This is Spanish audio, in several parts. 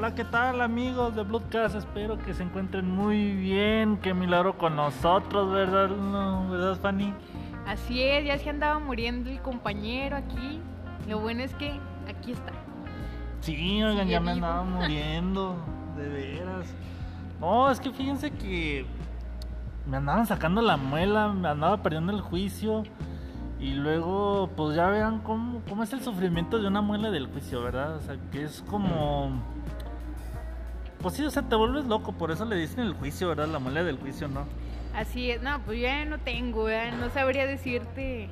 Hola, ¿qué tal amigos de Bloodcast? Espero que se encuentren muy bien. Qué milagro con nosotros, ¿verdad? No, ¿Verdad, Fanny? Así es, ya se andaba muriendo el compañero aquí. Lo bueno es que aquí está. Sí, oigan, Sigue ya me vivo. andaba muriendo, de veras. No, es que fíjense que me andaban sacando la muela, me andaba perdiendo el juicio. Y luego, pues ya vean cómo, cómo es el sufrimiento de una muela del juicio, ¿verdad? O sea, que es como... Pues sí, o sea, te vuelves loco, por eso le dicen el juicio, ¿verdad? La muela del juicio, ¿no? Así es, no, pues yo ya no tengo, ¿verdad? no sabría decirte.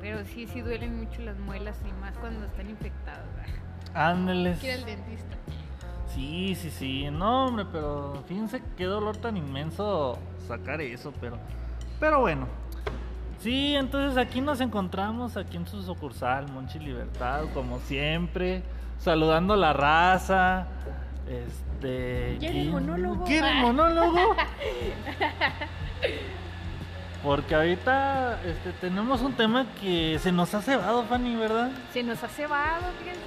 Pero sí, sí duelen mucho las muelas y más cuando están infectadas. ¿verdad? Ándeles. Quiero al dentista. Sí, sí, sí. No, hombre, pero fíjense qué dolor tan inmenso sacar eso, pero. Pero bueno. Sí, entonces aquí nos encontramos, aquí en su sucursal, Monchi Libertad, como siempre, saludando a la raza. Este. ¿Quieren y- monólogo? ¿Quieren Ah. monólogo? Porque ahorita este, tenemos un tema que se nos ha cebado, Fanny, ¿verdad? Se nos ha cebado, fíjense.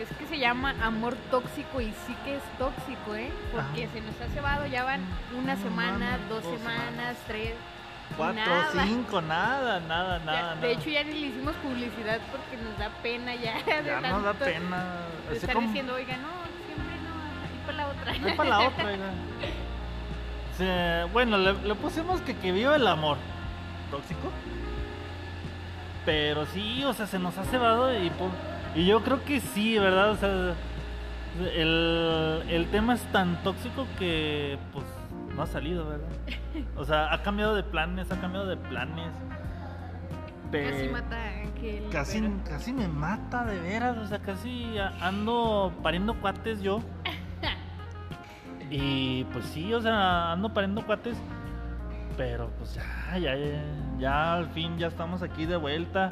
Es que se llama amor tóxico y sí que es tóxico, ¿eh? Porque Ah. se nos ha cebado, ya van una semana, dos dos semanas, semanas. tres. Cuatro, nada. cinco, nada, nada, Ya, nada. de hecho, ya ni le hicimos publicidad porque nos da pena ya. de Ya nos da pena. de estar como- diciendo, oiga, no, para la otra. Ahí para la otra, bueno, le, le pusimos que, que viva el amor. ¿Tóxico? Pero sí, o sea, se nos ha cebado y, y yo creo que sí, ¿verdad? O sea, el, el tema es tan tóxico que pues no ha salido, ¿verdad? O sea, ha cambiado de planes, ha cambiado de planes. Pe- Casi mata a Ángel. Casi, pero- casi me mata de veras, o sea, casi ando pariendo cuates yo. Y pues sí, o sea, ando pariendo cuates. Pero pues ya, ya, ya al fin ya estamos aquí de vuelta.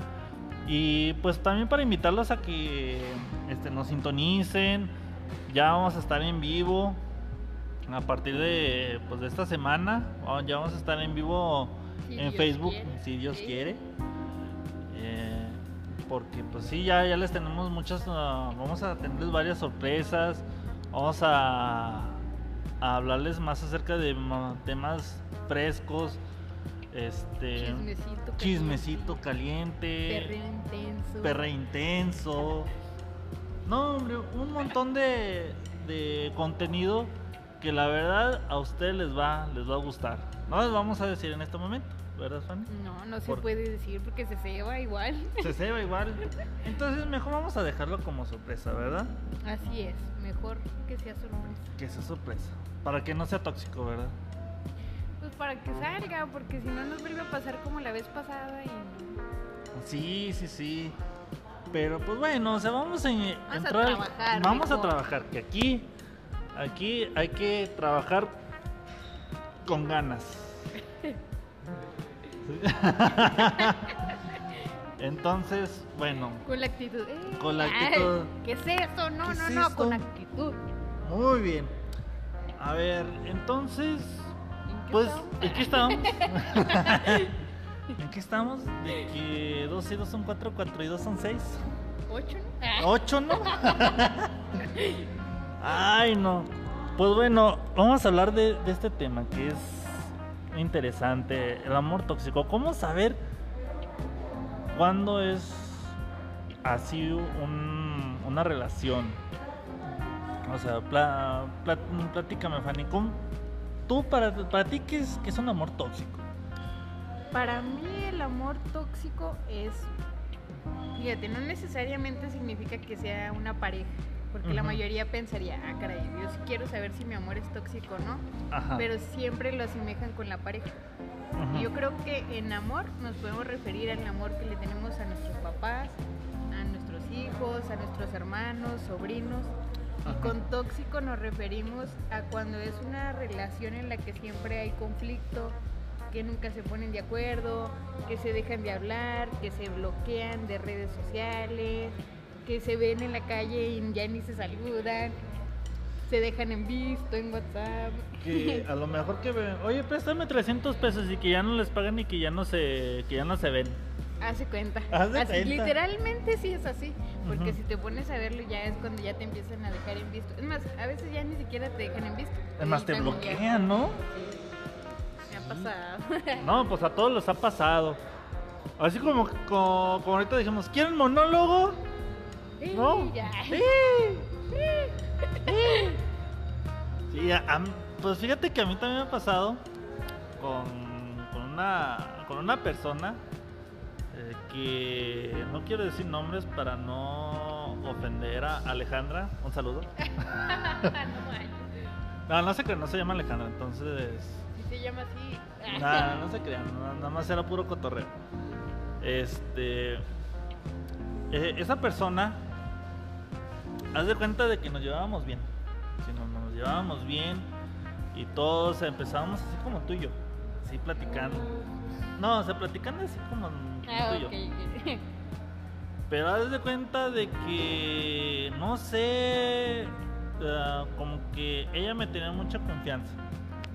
Y pues también para invitarlos a que este, nos sintonicen. Ya vamos a estar en vivo. A partir de, pues, de esta semana. oh, Ya vamos a estar en vivo Si en Dios Facebook, quiere, si Dios sí. quiere. Eh, porque pues sí, ya, ya les tenemos muchas, ah, vamos a tenerles varias sorpresas, vamos a, a hablarles más acerca de ma- temas frescos, este Chismecito. chismecito caliente, Perreo intenso. perre intenso. No, hombre, un montón de, de contenido que la verdad a ustedes les va, les va a gustar. No les vamos a decir en este momento, ¿verdad, Fanny? No, no se Por- puede decir porque se ceba igual. Se ceba igual. Entonces mejor vamos a dejarlo como sorpresa, ¿verdad? Así es, mejor que sea sorpresa. Que sea sorpresa. Para que no sea tóxico, ¿verdad? Pues para que salga, porque si no nos vuelve a pasar como la vez pasada y Sí, sí, sí. Pero pues bueno, o sea, vamos a a entrar. trabajar vamos a trabajar. Que aquí, aquí hay que trabajar con ganas. Entonces, bueno, con la actitud. ¡eh! Con la ay, actitud. ¿Qué es eso? No, ¿Qué no, es no, esto? con actitud. muy bien. A ver, entonces, ¿En qué pues, estamos? ¿en qué estamos? ¿En qué estamos? De que 2 y 2 son 4, 4 y 2 son 6. ¿Ocho? no? Ah, 8, ¿no? Ay, no. Pues bueno, vamos a hablar de, de este tema que es interesante, el amor tóxico. ¿Cómo saber cuándo es así un- una relación? O sea, pla- pla- platícame, Fanny. ¿cómo- tú, para, para ti, ¿qué es, qué es un amor tóxico? Para mí el amor tóxico es, fíjate, no necesariamente significa que sea una pareja, porque la mayoría pensaría, ah, caray, yo sí quiero saber si mi amor es tóxico o no, Ajá. pero siempre lo asemejan con la pareja. Ujú. Yo creo que en amor nos podemos referir al amor que le tenemos a nuestros papás, a nuestros hijos, a nuestros hermanos, sobrinos. Y con tóxico nos referimos a cuando es una relación en la que siempre hay conflicto, que nunca se ponen de acuerdo, que se dejan de hablar, que se bloquean de redes sociales, que se ven en la calle y ya ni se saludan, se dejan en visto en WhatsApp. que a lo mejor que ve- oye préstame 300 pesos y que ya no les pagan y que ya no se que ya no se ven Hace cuenta. Haz de Así, cuenta. Literalmente sí es así. Porque si te pones a verlo ya es cuando ya te empiezan a dejar en visto. Es más, a veces ya ni siquiera te dejan en visto. Además te bloquean, ¿no? Me ha pasado. No, pues a todos les ha pasado. Así como, como, como ahorita dijimos, ¿quieren monólogo? No. Sí, a- a pues fíjate que a mí también me ha pasado con, con una, con una persona eh, que no quiero decir nombres para no ofender a Alejandra. Un saludo. no. No, se crea, no se llama Alejandra, entonces Si se llama así. Nada, no se crean, na- nada más era puro cotorreo. Este. eh, esa persona. Haz de cuenta de que nos llevábamos bien. Si no, nos llevábamos bien. Y todos empezábamos así como tú y yo. Así platicando. No, o sea, platicando así como Ah, tú y yo. ok. Pero haz de cuenta de que, no sé, ah, como que ella me tenía mucha confianza.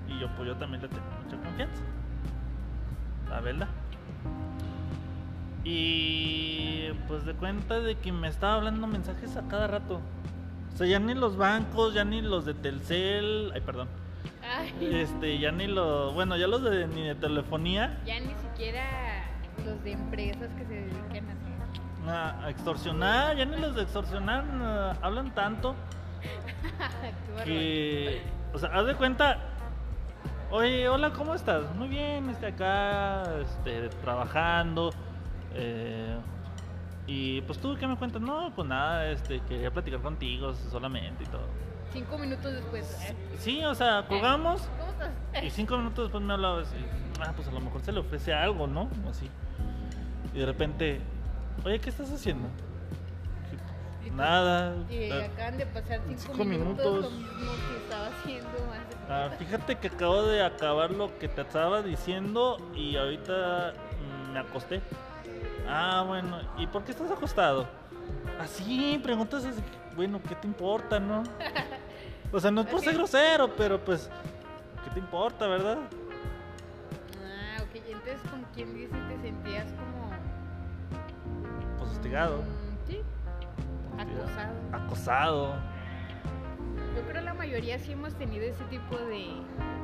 Y yo, pues yo también le tenía mucha confianza. La verdad. Y pues de cuenta de que me estaba hablando mensajes a cada rato. O sea, ya ni los bancos, ya ni los de Telcel, ay, perdón. Ay, Este, ya ni los, bueno, ya los de ni de telefonía. ya ni siquiera los de empresas que se dedican a a extorsionar, ya ni los de extorsionar hablan tanto que, o sea, haz de cuenta, oye, hola, ¿cómo estás? Muy bien, este acá, este, trabajando, eh, y pues tú, ¿qué me cuentas? No, pues nada, este, quería platicar contigo solamente y todo. Cinco minutos después. ¿eh? Sí, o sea, colgamos ¿Cómo estás? y cinco minutos después me hablaba así, ah, pues a lo mejor se le ofrece algo, ¿no? Así. Y de repente, oye, ¿qué estás haciendo? Y Nada. Y ah, acaban de pasar cinco, cinco minutos, minutos. lo mismo que estaba haciendo Ah, fíjate que acabo de acabar lo que te estaba diciendo y ahorita mm, me acosté. Ah, bueno, ¿y por qué estás acostado? Así, preguntas así, bueno, ¿qué te importa, no? O sea, no es por ser grosero, pero pues, ¿qué te importa, verdad? Ah, ok. Entonces, como quien dice, te sentías como. Pues hostigado. mm, sí, acosado. Acosado. Yo creo la mayoría sí hemos tenido ese tipo de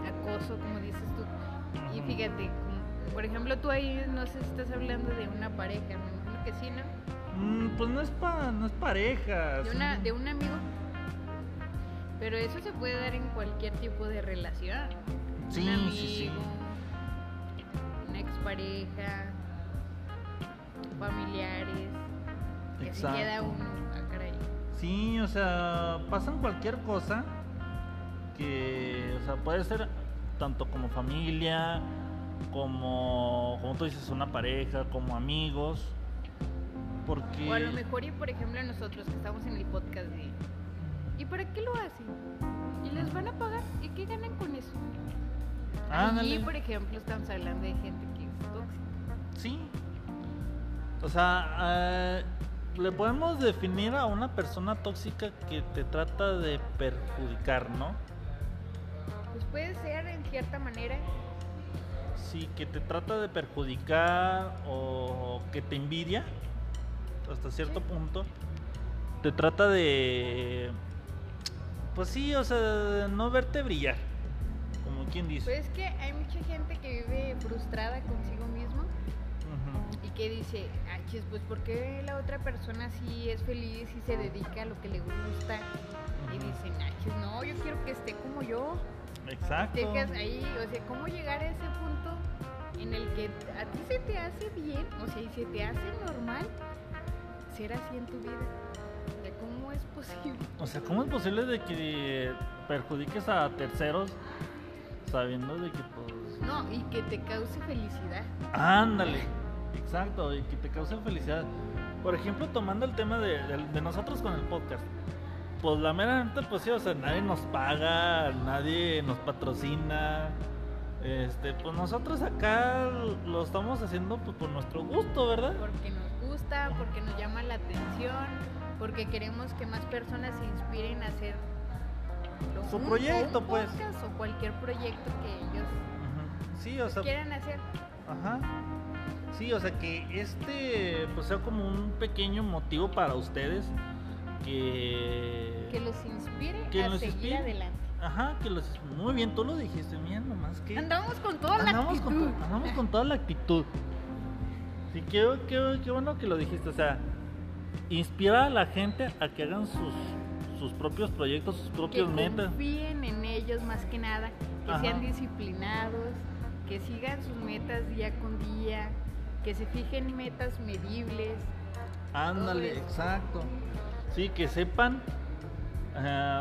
acoso, como dices tú. Y fíjate, como- por ejemplo, tú ahí no sé si estás hablando de una pareja, me imagino que sí, ¿no? Mm, pues no es, pa, no es pareja. De, una, de un amigo. Pero eso se puede dar en cualquier tipo de relación. Sí, un amigo, sí, sí. una expareja, familiares. Que se queda uno, ah, caray. Sí, o sea, pasan cualquier cosa que, o sea, puede ser tanto como familia, como, como tú dices, una pareja, como amigos, porque... O a lo mejor, y por ejemplo, nosotros que estamos en el podcast de. ¿Y para qué lo hacen? ¿Y les van a pagar? ¿Y qué ganan con eso? Ándale. Allí, por ejemplo, estamos hablando de gente que es tóxica. Sí. O sea, eh, le podemos definir a una persona tóxica que te trata de perjudicar, ¿no? Pues puede ser en cierta manera. Sí, que te trata de perjudicar o que te envidia hasta cierto punto. Te trata de... Pues sí, o sea, de no verte brillar, como quien dice. Pues es que hay mucha gente que vive frustrada consigo mismo y que dice, ah, chis, pues ¿por qué la otra persona sí es feliz y se dedica a lo que le gusta? Y dicen, ah, chis, no, yo quiero que esté como yo. Exacto. Ahí, o sea, ¿cómo llegar a ese punto en el que a ti se te hace bien, o sea, y se te hace normal ser así en tu vida? O sea, ¿cómo es posible? O sea, ¿cómo es posible de que perjudiques a terceros sabiendo de que pues... No, y que te cause felicidad. Ándale, exacto, y que te cause felicidad. Por ejemplo, tomando el tema de, de- de nosotros con el podcast. Pues la mera pues sí, o sea, nadie nos paga, nadie nos patrocina. Este, pues nosotros acá lo estamos haciendo pues, por nuestro gusto, ¿verdad? Porque nos gusta, porque nos llama la atención, porque queremos que más personas se inspiren a hacer lo- Su un- proyecto, un pues. o cualquier proyecto que ellos. Sí, o sea, quieran hacer. ajá. Sí, o sea que este pues sea como un pequeño motivo para ustedes que Que los inspire Que a los seguir inspire. adelante. Ajá, que los muy bien, tú lo dijiste, mira nomás que Andamos con toda la actitud. con, andamos con toda la actitud. Sí, qué, qué, qué bueno que lo dijiste, o sea, inspira a la gente a que hagan sus sus propios proyectos, sus que propios metas. confíen en ellos más que nada, que Ajá. sean disciplinados, que sigan sus metas día con día, que se fijen metas medibles. Ándale, exacto. Sí, que sepan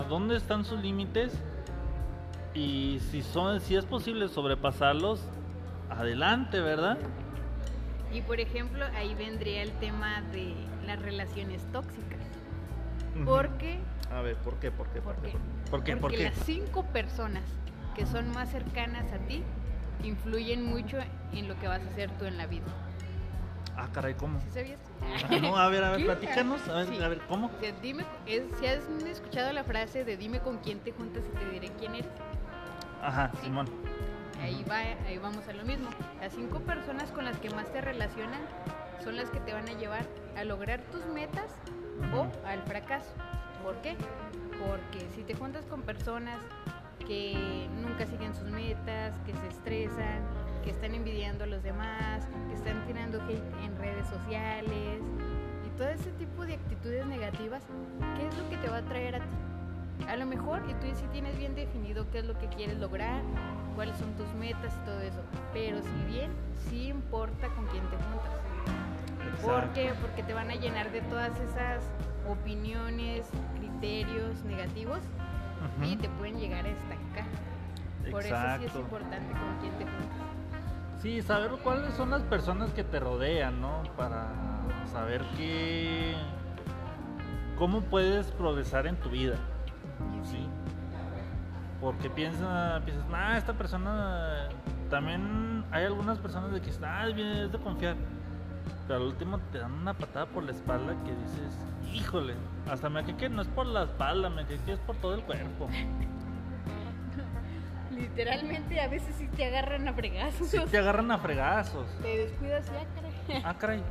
dónde están sus límites y si son, si es posible sobrepasarlos, adelante, ¿verdad? Y por ejemplo, ahí vendría el tema de las relaciones tóxicas. Porque, A ver, ¿por qué? ¿Por qué? ¿Por ¿por qué? qué? ¿Por qué? ¿Por Porque qué? las cinco personas que son más cercanas a ti influyen mucho en lo que vas a hacer tú en la vida. Ah, caray, ¿cómo? ¿Sí sabías? Ah, no, a ver, a ver, platícanos, a ver, Sí. a ver, ¿cómo? Dime, es- si has escuchado la frase de dime con quién te juntas y te diré quién eres. Ajá, Sí. Simón. Ahí va, ahí vamos a lo mismo. Las cinco personas con las que más te relacionan son las que te van a llevar a lograr tus metas o al fracaso. ¿Por qué? Porque si te juntas con personas que nunca siguen sus metas, que se estresan, que están envidiando a los demás, que están tirando hate en redes sociales y todo ese tipo de actitudes negativas, ¿qué es lo que te va a traer a ti? A lo mejor, y tú sí tienes bien definido qué es lo que quieres lograr, cuáles son tus metas y todo eso, pero si bien, sí importa con quién te juntas. ¿Por qué? Porque te van a llenar de todas esas opiniones, criterios negativos y te pueden llegar a estancar. Por eso sí es importante con quién te juntas. Sí, saber cuáles son las personas que te rodean, ¿no? Para saber qué... cómo puedes progresar en tu vida, ¿sí? Porque piensa, piensas, ah, esta persona... También hay algunas personas de que ah, es de confiar. Pero al último te dan una patada por la espalda que dices, híjole, hasta me que no es por la espalda, me que es por todo el cuerpo. Literalmente a veces sí te agarran a fregazos. Sí te agarran a fregazos. Te descuidas ya, caray. Ah, caray.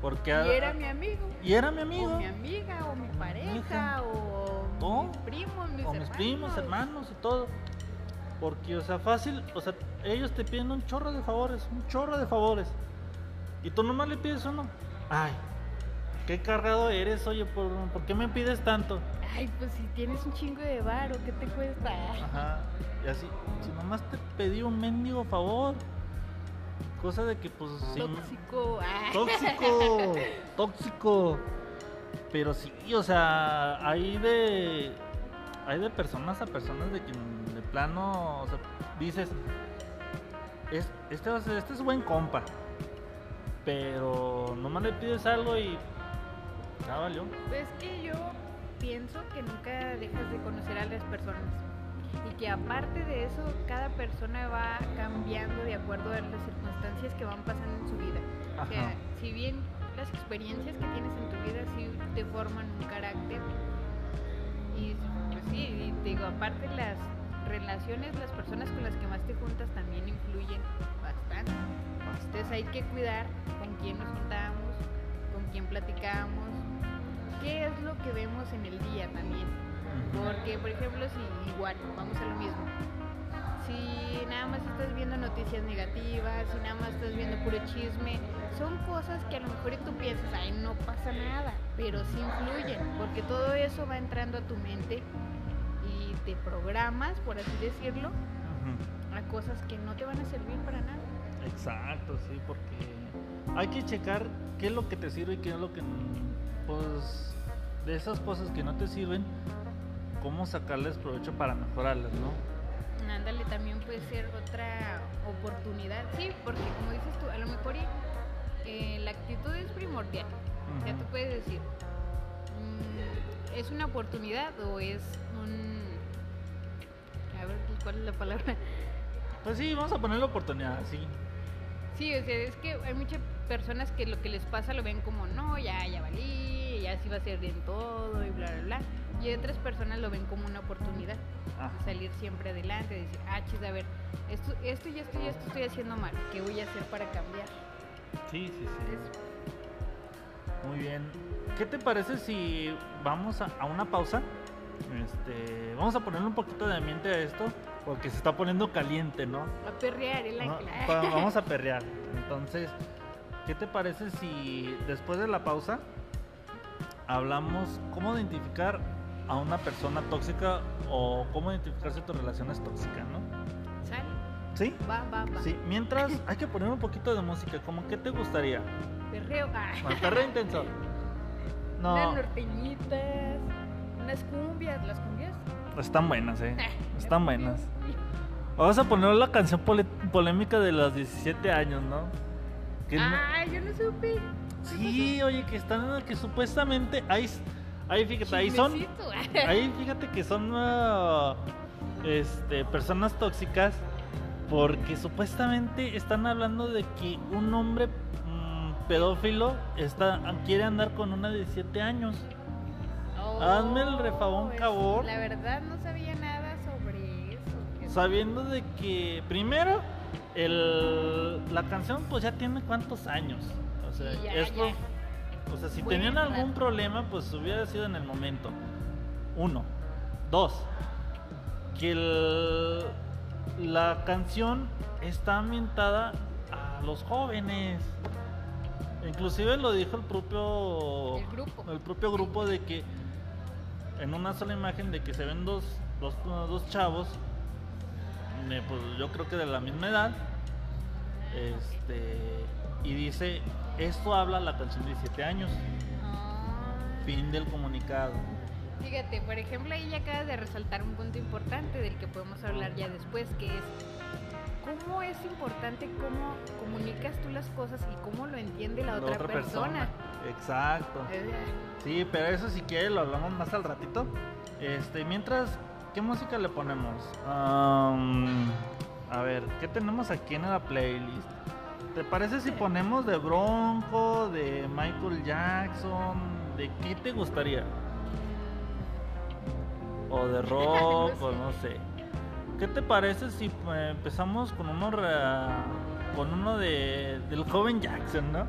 Porque Y era mi amigo. y era mi amigo. O mi amiga, o mi pareja, o No. mis primos, mis o mis primos, hermanos y todo. Porque, o sea, fácil, o sea, ellos te piden un chorro de favores, un chorro de favores. Y tú nomás le pides uno. Ay, qué cargado eres, oye, ¿por, por qué me pides tanto? Ay, pues si tienes un chingo de varo, ¿qué te cuesta? Ajá. Y así, si nomás te pedí un mendigo favor. Cosa de que, pues, sí. Tóxico. ah. Tóxico, tóxico. Pero sí, o sea, hay de hay de personas a personas de que de plano, o sea, dices, es, este, va a ser- este es buen compa, pero nomás le pides algo y ya valió. Pues que yo pienso que nunca dejas de conocer a las personas y que aparte de eso cada persona va cambiando de acuerdo a las circunstancias que van pasando en su vida. O sea, si bien las experiencias que tienes en tu vida sí te forman un carácter y pues sí, y digo, aparte las relaciones, las personas con las que más te juntas también influyen bastante. Entonces hay que cuidar con quién nos juntamos, con quién platicamos, qué es lo que vemos en el día también. Porque, por ejemplo, si igual, vamos a lo mismo. Si nada más estás viendo noticias negativas, si nada más estás viendo puro chisme, son cosas que a lo mejor tú piensas, ay, no pasa nada, pero sí influyen, porque todo eso va entrando a tu mente y te programas, por así decirlo, a cosas que no te van a servir para nada. Exacto, sí, porque hay que checar qué es lo que te sirve y qué es lo que, pues, de esas cosas que no te sirven, cómo sacarles provecho para mejorarlas, ¿no? Ándale, también puede ser otra oportunidad. Sí, porque como dices tú, a lo mejor eh, la actitud es primordial. Ya Ujú. tú puedes decir, mm, ¿es una oportunidad o es un... A ver, ¿cuál es la palabra? Pues sí, vamos a ponerle oportunidad, sí. Sí, o sea, es que hay muchas personas que lo que les pasa lo ven como, no, ya, ya valí, ya sí va a ser bien todo y bla, bla, bla. Y otras personas lo ven como una oportunidad Ah, de salir siempre adelante, de decir, ah, chis, a ver, esto, esto y esto y esto estoy haciendo mal, ¿qué voy a hacer para cambiar? Sí, sí, sí. Muy bien. ¿Qué te parece si vamos a, a una pausa? Este, vamos a ponerle un poquito de ambiente a esto porque se está poniendo caliente, ¿no? A perrear el ángel. Vamos a perrear. Entonces, ¿qué te parece si después de la pausa hablamos cómo identificar a una persona tóxica o cómo identificar si tu relación es tóxica, ¿no? ¿Sale? ¿Sí? Va, va, va. Sí, mientras hay que poner un poquito de música, como qué te gustaría? Perreo. Ah. Perreo intenso. No, Unas norteñitas, unas cumbias, las cumbias. están buenas, eh. Están buenas. Vamos a poner la canción polémica de los 17 años, ¿no? Que no- Ah, yo no supe. Sí, oye, que están, que supuestamente hay, ahí fíjate, ahí son, ahí fíjate que son ah, este, personas tóxicas porque supuestamente están hablando de que un hombre mm, pedófilo está, quiere andar con una de 17 años. Hazme el refabón, es- cabor. La verdad no sabía nada sobre eso. Sabiendo de que primero el, la canción pues ya tiene cuántos años. O sea, ya, esto- ya. o sea, si tenían algún problema pues hubiera sido en el momento. Uno. Dos. Que el- la canción está ambientada a los jóvenes. Inclusive lo dijo el propio El grupo. el propio grupo de que en una sola imagen de que se ven dos, dos, dos chavos, pues yo creo que de la misma edad, este, y dice, esto habla la canción de 17 años, Ah. fin del comunicado. Fíjate, por ejemplo, ahí ya acabas de resaltar un punto importante del que podemos hablar ya después, que es cómo es importante cómo comunicas tú las cosas y cómo lo entiende la, La otra, persona. Exacto. Eh, Sí, pero eso si quiere lo hablamos más al ratito. Este, mientras, ¿qué música le ponemos? A ver, ¿qué tenemos aquí en la playlist? ¿Te parece si ponemos de Bronco, de Michael Jackson? ¿De qué te gustaría? O de rock, No o sé. no sé. ¿Qué te parece si eh, empezamos con uno, con uno de, del joven Jackson, no?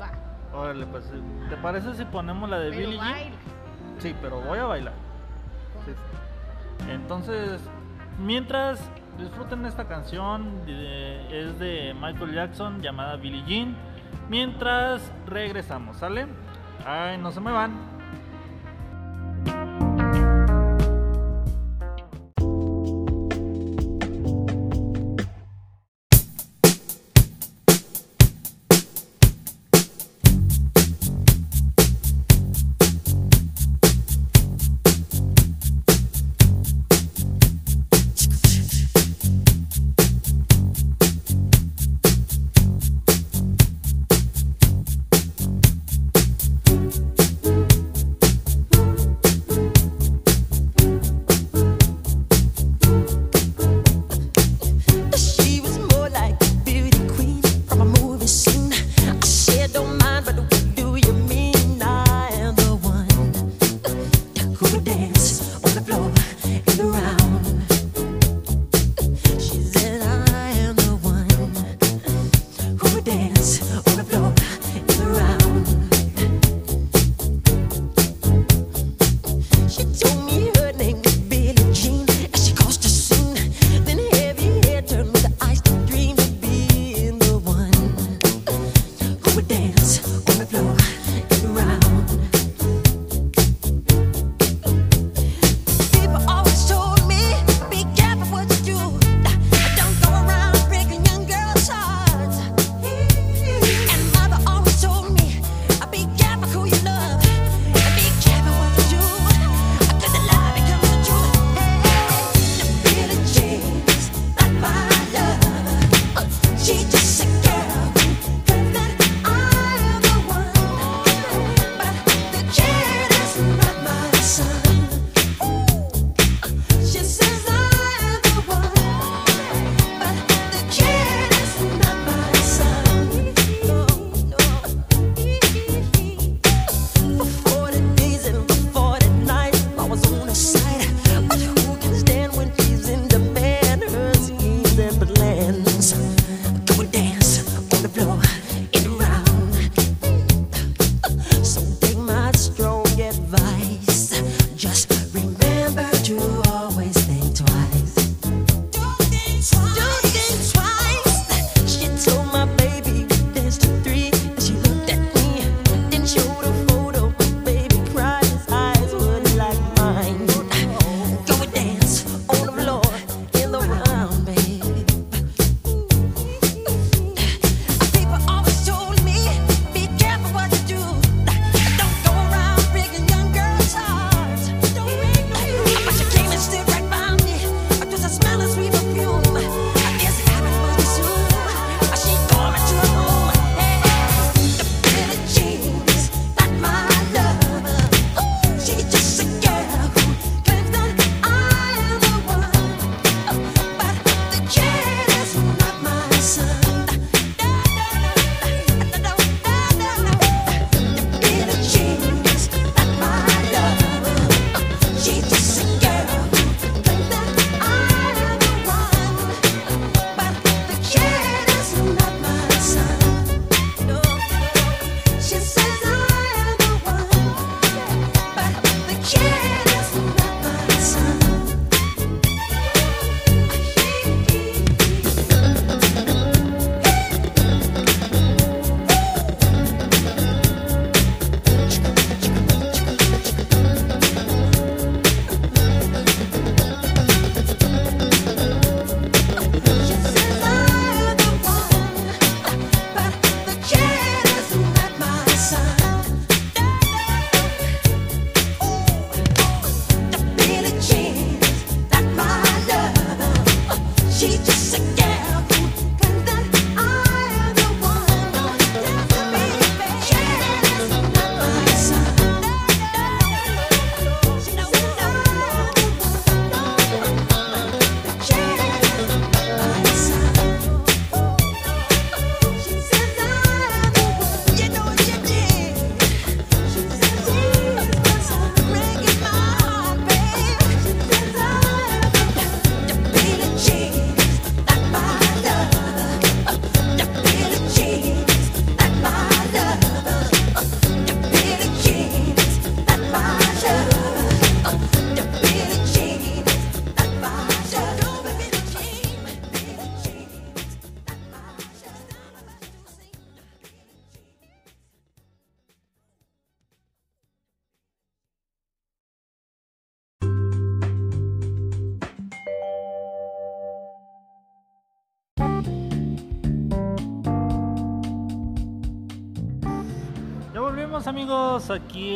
Va, Órale, pues, ¿te parece si ponemos la de pero Billie Jean? Sí, pero voy a bailar. Entonces, mientras disfruten esta canción, de- es de Michael Jackson llamada Billie Jean. Mientras regresamos, ¿sale? Ay, no se me van.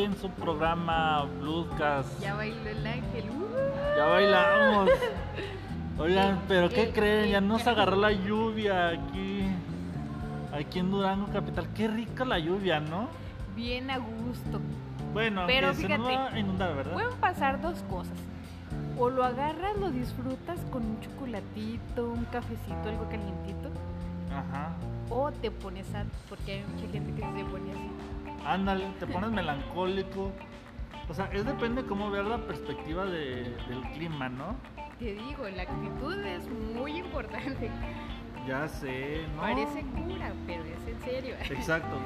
En su programa Bluescast. Ya bailó el ángel. Uh. Ya bailamos. Oigan, pero ¿qué creen? Ya nos agarró la lluvia aquí. Aquí en Durango Capital. Qué rica la lluvia, ¿no? Bien a gusto. Bueno, Pero aunque se nos fíjate, va a inundar, ¿verdad? Pueden pasar dos cosas. O lo agarras, lo disfrutas con un chocolatito, un cafecito, algo calientito. Ajá. O te pones a... Porque hay mucha gente que se pone así. Ándale, te pones melancólico. O sea, es depende cómo veas la perspectiva de- del clima, ¿no? Te digo, la actitud es muy importante. Ya sé, ¿no? Parece cura, pero es en serio. Exacto.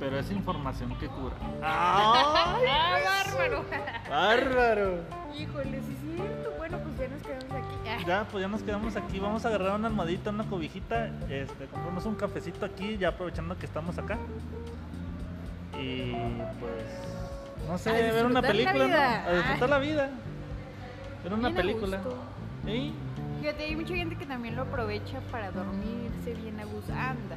Pero es información que cura. ¡Ah, bárbaro! ¡Bárbaro! Híjole, sí es cierto. Bueno, pues ya nos quedamos aquí. Ah, Ya, pues ya nos quedamos aquí. Vamos a agarrar una almohadita, una cobijita. Este, compramos un cafecito aquí, ya aprovechando que estamos acá. Y pues. No sé, A ver una película. ¿no? A disfrutar la vida. Ver una bien película. ¿Sí? Fíjate, hay mucha gente que también lo aprovecha para dormirse bien a gusto. Anda.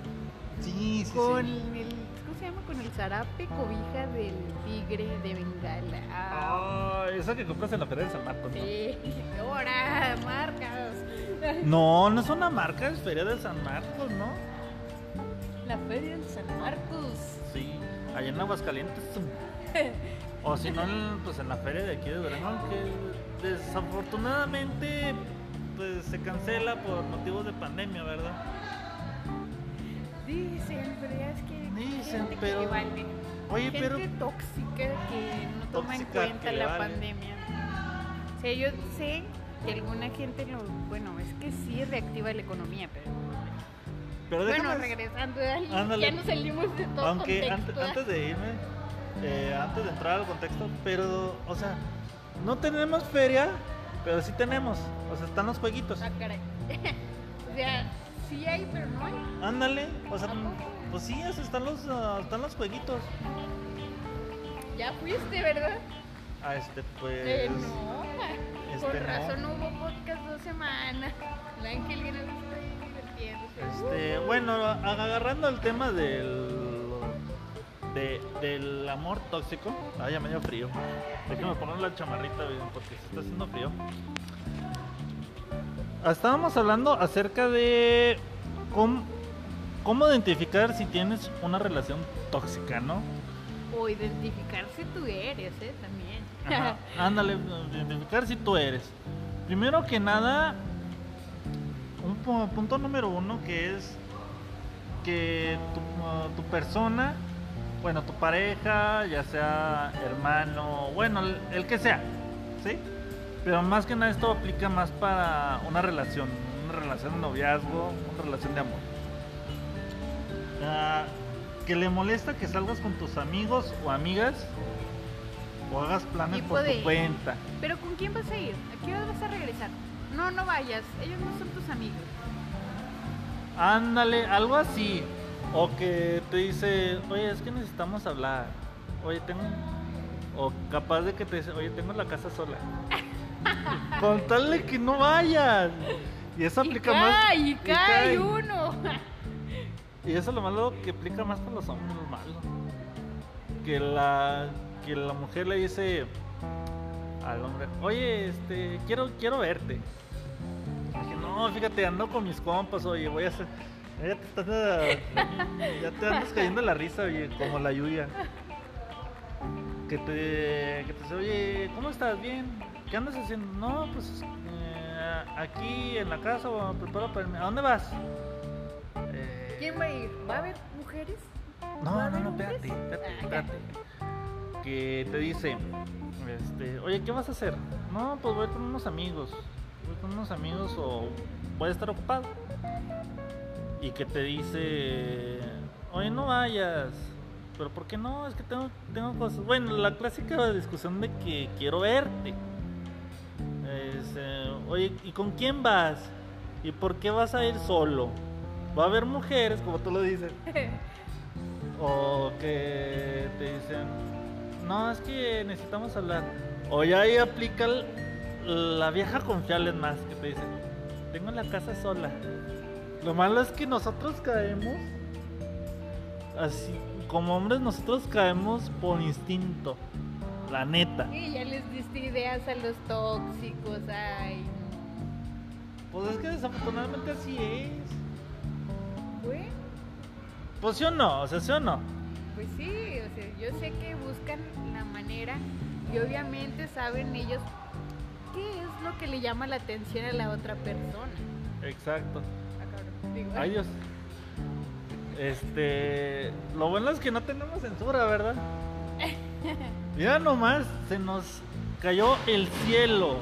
Sí, sí, Con sí. el. ¿Cómo se llama? Con el zarape cobija del tigre de Bengala. Ah, Ah, esa que compras en la Feria de San Marcos. ¿no? sí. Ahora, marcas. No, no es una marca, es Feria de San Marcos, ¿no? La feria de San Marcos. Sí, allá en Aguascalientes. O si no, pues en la feria de aquí de Durango, que desafortunadamente pues se cancela por motivos de pandemia, ¿verdad? Dicen, pero ya es que. Dicen, gente que pero- le vale. Oye, gente pero tóxica que no toma en cuenta que la vale. pandemia. O sea, yo sé que alguna gente lo. Bueno, es que sí reactiva la economía, pero. Pero Bueno, déjame, regresando, ay, Ándale. ya nos salimos de todo aunque contexto. antes, antes de irme, eh, antes de entrar al contexto, pero, o sea, no tenemos feria, pero sí tenemos, o sea, están los jueguitos. Ah, caray. o sea, sí hay, pero no hay. Ándale, o sea, pues sí, están los, ah, están los jueguitos. Ya fuiste, ¿verdad? Ah, este, pues. Eh, no. este, no. razón no hubo podcast dos semanas. La Ángel viene. Este, bueno, agarrando el tema del de- del amor tóxico, ah, ya me dio frío. Déjame poner la chamarrita porque se está haciendo frío. Estábamos hablando acerca de cómo, cómo identificar si tienes una relación tóxica, ¿no? O identificar si tú eres, ¿eh? También. Ajá, Ándale, identificar si tú eres. Primero que nada, un pu- punto número uno que es que tu, uh, tu persona, bueno, tu pareja, ya sea hermano, bueno, el, el que sea, ¿sí? Pero más que nada esto aplica más para una relación, una relación de noviazgo, una relación de amor. Ah, que le molesta que salgas con tus amigos o amigas o hagas planes por tu cuenta. Pero ¿con quién vas a ir? ¿A qué hora vas a regresar? No, no vayas. Ellos no son tus amigos. Ándale, algo así. O que te dice, oye, es que necesitamos hablar. Oye, tengo. O capaz de que te dice, oye, tengo la casa sola. Con tal de que no vayas. Y eso Y aplica más. cae, y cae cae. uno. Y eso es lo malo que aplica más con los hombres, lo malo. Que la, que la mujer le dice al hombre, oye, este, quiero, quiero verte. Dije, no, fíjate, ando con mis compas, oye, voy a hacer. Ya te, estás, eh, ya te andas cayendo la risa, oye, como la lluvia. Que te, que te dice, oye, ¿cómo estás? Bien. ¿Qué andas haciendo? No, pues eh, aquí en la casa o preparo para irme. ¿A dónde vas? "Eh, ¿Quién va a ir? ¿Va a haber mujeres? no, ¿Va a no, no, espérate, espérate, Ah, espérate. Que te dice, este, oye, ¿qué vas a hacer? No, pues voy con unos amigos. Con unos amigos o a estar ocupado. Y que te dice, oye, no vayas. Pero ¿por qué no? Es que tengo, tengo cosas. Bueno, la clásica discusión de que quiero verte. Es, eh, oye, ¿y con quién vas? ¿Y por qué vas a ir solo? Va a haber mujeres, como tú lo dices. O que te dicen, no, es que necesitamos hablar. O ya ahí aplica el- la vieja confiable es más, que te dicen, tengo la casa sola. Lo malo es que nosotros caemos así como hombres nosotros caemos por instinto. La neta. Y ya les diste ideas a los tóxicos, ay. Pues es que desafortunadamente así es. Bueno, Pues sí o no, o sea, sí o no. pues sí, o sea, yo sé que buscan la manera y obviamente saben ellos qué es lo que le llama la atención a la otra persona. Exacto. Ah, digo, Ay Dios. Este, lo bueno es que no tenemos censura, ¿verdad? Mira nomás, se nos cayó el cielo.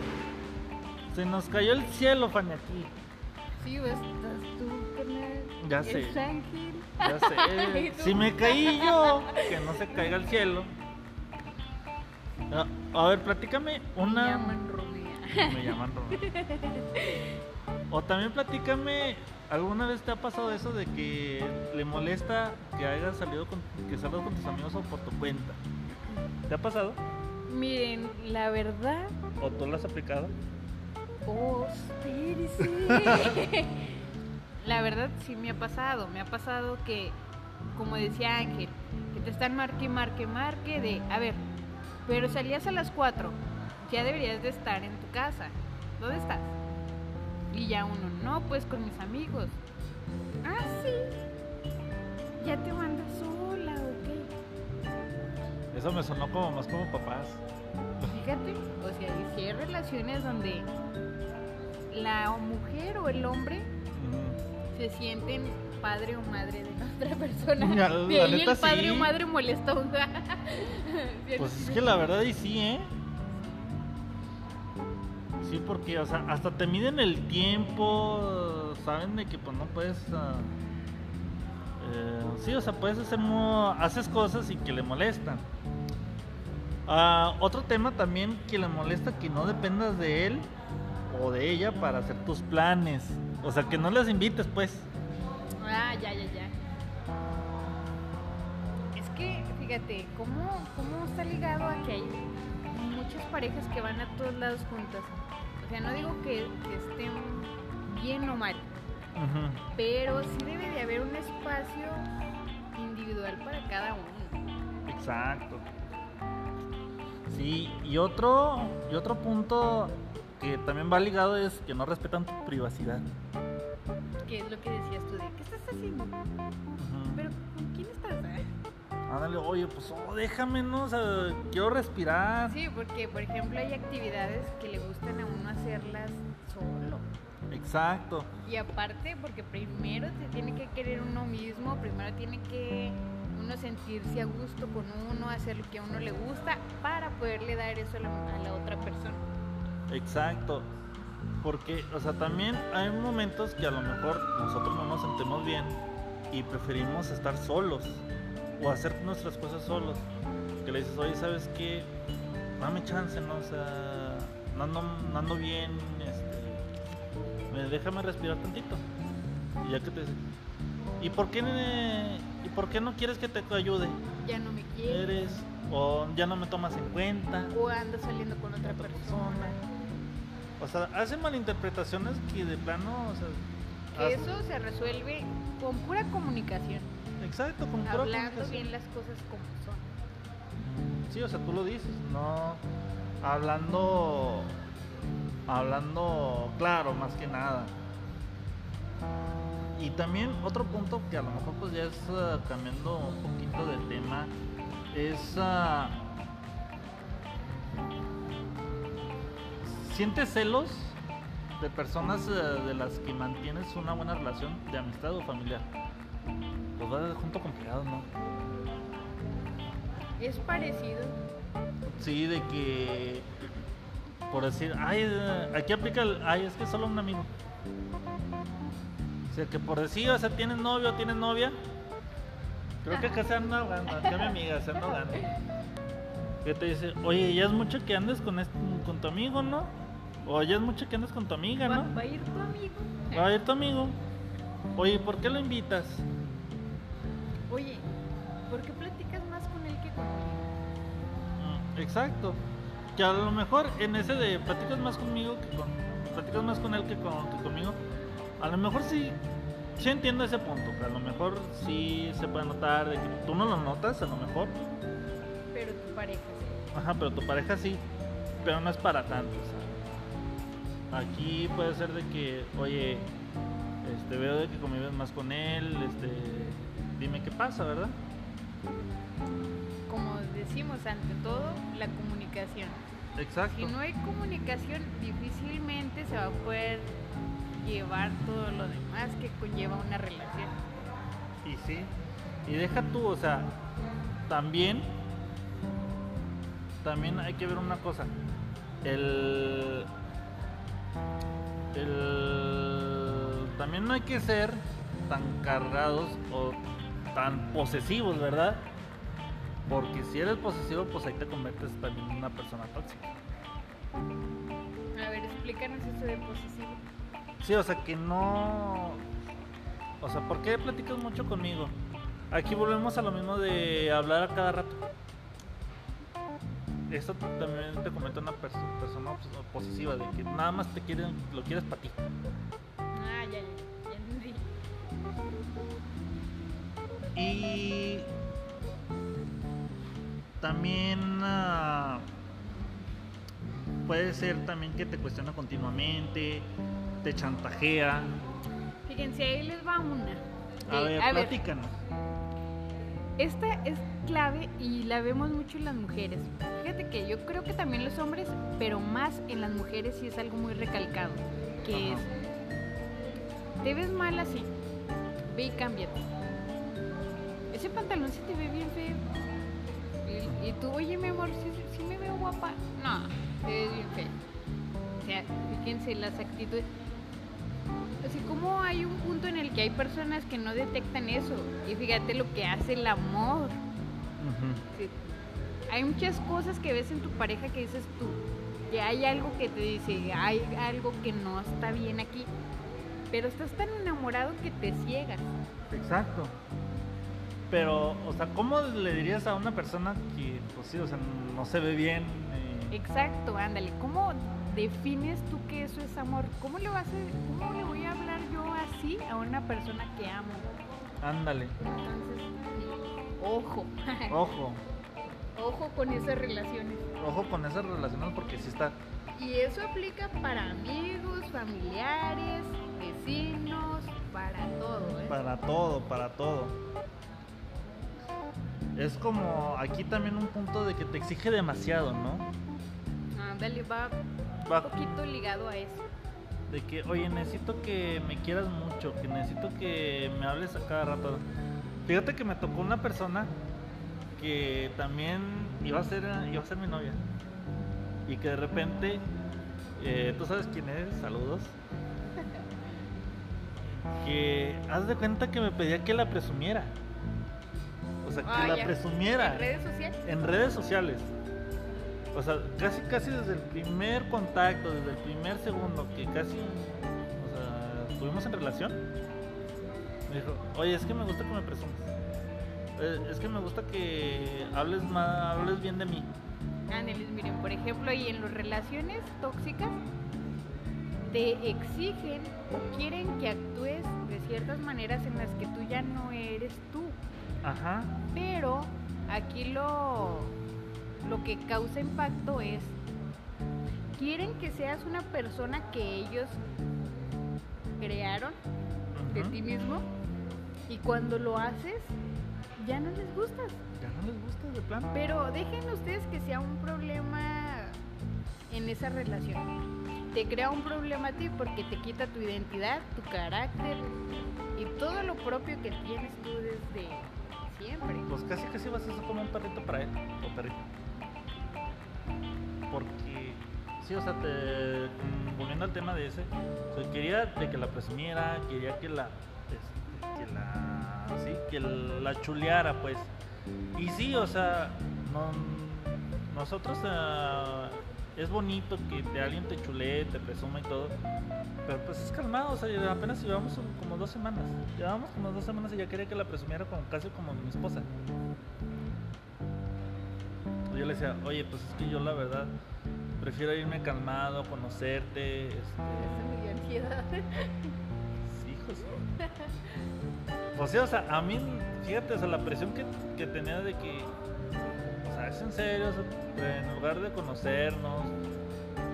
Se nos cayó el cielo, Fanny. Sí, estás tú. Ya El sé. ángel. Ya sé. Si me caí yo, que no se caiga el cielo. Ah, A ver, platícame una. Me llaman Romeo. O también platícame, ¿alguna vez te ha pasado eso de que le molesta que hayas salido con, que salgas con tus amigos o por tu cuenta? ¿Te ha pasado? Miren, la verdad, ¿O tú lo has aplicado? oh, espérese. La verdad sí me ha pasado, me ha pasado que, como decía Ángel, que te están marque, marque, marque de, a ver, pero salías a las 4, ya deberías de estar en tu casa, ¿dónde estás? Y ya uno, no, pues con mis amigos. Ah, sí, ya te mandas sola, ok. Eso me sonó como más como papás. Fíjate, o sea, y si hay relaciones donde la mujer o el hombre se sienten padre o madre de la otra persona. Ya, la de ahí neta, el padre o madre molestón. ¿Sí Pues es que la verdad y sí, ¿eh? Sí, porque, o sea, hasta te miden el tiempo, saben de que pues no puedes... ah, eh, sí, o sea, puedes hacer... haces cosas y que le molestan. Ah, otro tema también que le molesta que no dependas de él o de ella para hacer tus planes. O sea, que no les invites, pues. Ah, ya, ya, ya. Es que, fíjate, ¿cómo, cómo está ligado a que hay muchas parejas que van a todos lados juntas? O sea, no digo que, que estén bien o mal, pero sí debe de haber un espacio individual para cada uno. Exacto. Sí, y otro, y otro punto que también va ligado es que no respetan tu privacidad. Que es lo que decías tú de, ¿qué estás haciendo? Ándale, oye, pues oh, déjame, ¿no? O sea, quiero respirar. Sí, porque por ejemplo hay actividades que le gustan a uno hacerlas solo. Exacto. Y aparte, porque primero se tiene que querer uno mismo, primero tiene que uno sentirse a gusto con uno, hacer lo que a uno le gusta para poderle dar eso a la, a la otra persona. Exacto. Porque, o sea, también hay momentos que a lo mejor nosotros no nos sentimos bien y preferimos estar solos o hacer nuestras cosas solos. Que le dices, oye, ¿sabes qué? Dame chance, ¿no? O sea, no ando, no ando bien, este, me- déjame respirar tantito. Y ya que te dice, ¿y por qué, ¿y por qué no quieres que te ayude? Ya no me quiere Eres, o ya no me tomas en cuenta. o anda saliendo con otra Otra persona. O sea, hacen malinterpretaciones que de plano, o sea, Que eso se resuelve con pura comunicación, exacto, con pura hablando bien las cosas como son. Sí, o sea, tú lo dices, no hablando hablando claro más que nada. Y también otro punto que a lo mejor pues ya es ah, cambiando un poquito de tema es ah, ¿Sientes celos de personas eh, de las que mantienes una buena relación de amistad o familiar? Pues va junto con pegado, ¿no? Es parecido. Sí, de que por decir, ay, aquí aplica el, ay, es que solo un amigo. O sea, que por decir, o sea, tienes novio o tienes novia, creo que acá se anda ahogando, acá mi amiga se anda ahogando. Que te dice, oye, ya es mucho que andes con, este- con tu amigo, ¿no? O ya es mucho que andes con tu amiga, Va, ¿no? va a ir tu amigo. Va a ir tu amigo. Oye, ¿por qué lo invitas? Oye, ¿por qué platicas más con él que conmigo? Mm, Exacto. Que a lo mejor en ese de platicas más conmigo que con. Platicas más con él que, con, que conmigo. A lo mejor sí. sí entiendo ese punto, que a lo mejor sí se puede notar, de que tú no lo notas, a lo mejor. Pero tu pareja sí. Ajá, pero tu pareja sí, pero no es para tanto. sea. Aquí puede ser de que, oye, este, veo de que convives más con él, este, dime qué pasa, ¿verdad? Como decimos, ante todo, la comunicación. Exacto. Si no hay comunicación, difícilmente se va a poder llevar todo lo demás que conlleva una relación. Y sí, y deja tú, o sea, también, también hay que ver una cosa. El, el, también no hay que ser tan cargados o tan posesivos, ¿verdad? Porque si eres posesivo, pues ahí te conviertes también en una persona tóxica. A ver, explícanos eso de posesivo. Sí, o sea que no. O sea, ¿por qué platicas mucho conmigo? Aquí volvemos a lo mismo de hablar a cada rato. Esto también te comenta una perso- persona obs- posesiva, de que nada más te quieren, lo quieres para ti. Y también ah, puede ser también que te cuestiona continuamente, te chantajea. Fíjense, ahí les va una. A Eh, ver, platícanos. Esta es clave y la vemos mucho en las mujeres. Fíjate que yo creo que también los hombres, pero más en las mujeres sí es algo muy recalcado, que Ajá. es, te ves mal así, ve y cámbiate. Ese pantalón se te ve bien feo. Y, y tú, oye mi amor, ¿sí, sí me veo guapa? No, te ves bien feo. O sea, fíjense las actitudes. Así como hay un punto en el que hay personas que no detectan eso. Y fíjate lo que hace el amor. Sí. Hay muchas cosas que ves en tu pareja que dices tú, que hay algo que te dice, hay algo que no está bien aquí, pero estás tan enamorado que te ciegas. Exacto. Pero, o sea, ¿cómo le dirías a una persona que, pues sí, o sea, no se ve bien? eh, Exacto, ándale. ¿Cómo defines tú que eso es amor? ¿Cómo le vas a, cómo le voy a hablar yo así a una persona que amo? ándale, Entonces, ojo, ojo, ojo con esas relaciones. ojo con esas relaciones porque sí está. Y eso aplica para amigos, familiares, vecinos, para todo, ¿eh? Para todo, para todo. Es como aquí también un punto de que te exige demasiado, ¿no? Ándale, va Va un poquito ligado a eso. de que, oye, necesito que me quieras mucho, que necesito que me hables a cada rato. Fíjate que me tocó una persona que también iba a ser, iba a ser mi novia. Y que de repente, eh, tú sabes quién es, saludos. Que haz de cuenta que me pedía que la presumiera. O sea, que Ah, la presumiera ¿En redes sociales? en redes sociales. O sea, casi casi desde el primer contacto, desde el primer segundo que casi o sea, estuvimos en relación, me dijo, oye, es que me gusta que me presumes. Eh, Es que me gusta que hables más, hables bien de mí. Ángeles, miren, por ejemplo, y en las relaciones tóxicas te exigen o quieren que actúes de ciertas maneras en las que tú ya no eres tú. Ajá. Pero aquí lo, lo que causa impacto es, quieren que seas una persona que ellos crearon de ti mismo y cuando lo haces ya no les gustas. Ya no les gusta de plano. Pero dejen ustedes que sea un problema en esa relación. Te crea un problema a ti porque te quita tu identidad, tu carácter y todo lo propio que tienes tú desde Pues casi casi vas a ser como un perrito para él, o perrito. Porque, sí, o sea, te, volviendo al tema de ese, quería de que la presumiera, quería que la, este, que la, chuleara, pues. Y sí, o sea, no- nosotros, ah, es bonito que de alguien te chulee, te presuma y todo, pero pues es calmado, o sea, apenas llevamos como dos semanas, llevamos como dos semanas y ya quería que la presumiera como casi como mi esposa. Yo le decía, oye, pues es que yo la verdad prefiero irme calmado, conocerte, este, Eso me dio ansiedad. sí, hijos. Pues sí, o sea, a mí, fíjate, o sea, la presión que, que tenía de que, o sea, es en serio, en lugar de conocernos,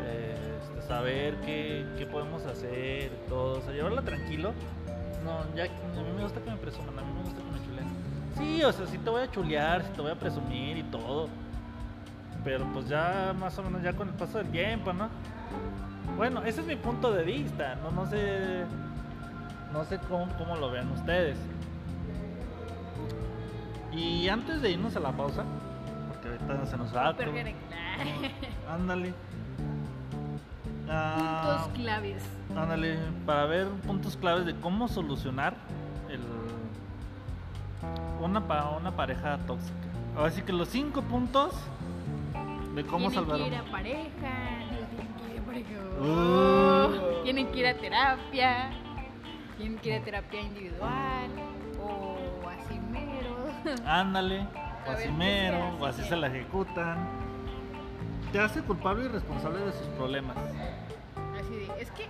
eh, este, saber qué, qué podemos hacer todo, o sea, llevarla tranquilo. No, ya, a mí me gusta que me presuman, a mí me gusta que me chuleen. Sí, o sea, sí te voy a chulear, sí te voy a presumir y todo. Pero pues ya más o menos ya con el paso del tiempo, ¿no? Bueno, ese es mi punto de vista, no, no sé, no sé cómo, cómo lo vean ustedes. Y antes de irnos a la pausa, ahorita se nos va. Ándale. Ah, Puntos claves. Ándale, para ver puntos claves de cómo solucionar el, una, una pareja tóxica. Así que los cinco puntos de cómo tienen salvar que ir a pareja, tienen que ir a pareja. Uh. Tienen que ir a terapia, tienen que ir a terapia individual o así mero. Ándale, o así o así se la ejecutan. Te hace culpable y responsable de sus problemas. Así de, es que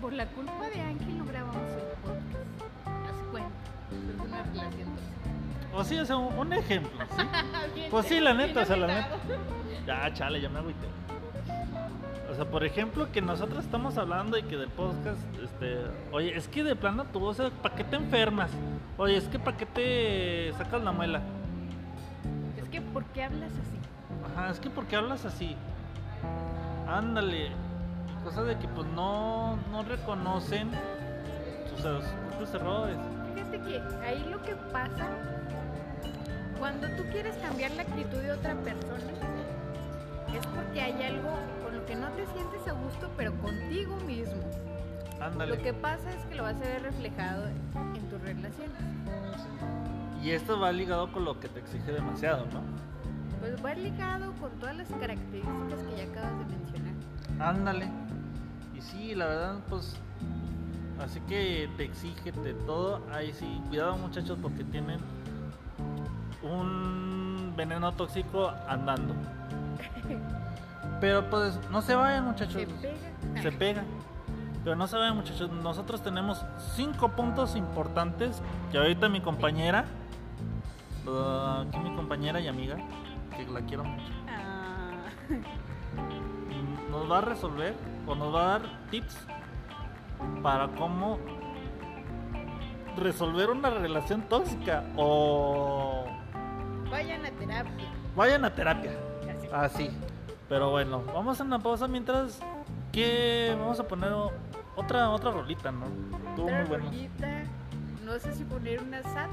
por la culpa de Ángel no grabamos el podcast. Así cuenta. Es una relación tóxica. O sí, o sea, un ejemplo, ¿sí? Pues sí, la neta, o sea, la agüitado. Ya, chale, ya me agüité. O sea, por ejemplo, que nosotros estamos hablando y que del podcast, este, oye, es que de plano tú, o sea, ¿para qué te enfermas? Oye, es que ¿para qué te sacas la muela? Que, ¿por qué hablas así? Ajá, es que ¿por qué hablas así? Ándale. Cosa de que pues no, no reconocen sus, sus propios errores. Fíjate que ahí lo que pasa, cuando tú quieres cambiar la actitud de otra persona, es porque hay algo con lo que no te sientes a gusto, pero contigo mismo. Ándale. Lo que pasa es que lo vas a ver reflejado en tus relaciones. Y esto va ligado con lo que te exige demasiado, ¿no? Pues va ligado con todas las características que ya acabas de mencionar. Ándale. Y sí, la verdad, pues. Así que te exige de todo. Ahí sí, cuidado muchachos porque tienen un veneno tóxico andando. Pero pues no se vayan muchachos. Se pega. Se pega. Pero no se vayan muchachos. Nosotros tenemos cinco puntos importantes que ahorita mi compañera, uh, aquí mi compañera y amiga, que la quiero mucho Ah, nos va a resolver o nos va a dar tips para cómo resolver una relación tóxica o vayan a terapia. vayan a terapia. Así. Así. Pero bueno, vamos a una pausa mientras que vamos a poner otra otra rolita, ¿no? Estuvo Otra muy rolita, No sé si poner una sad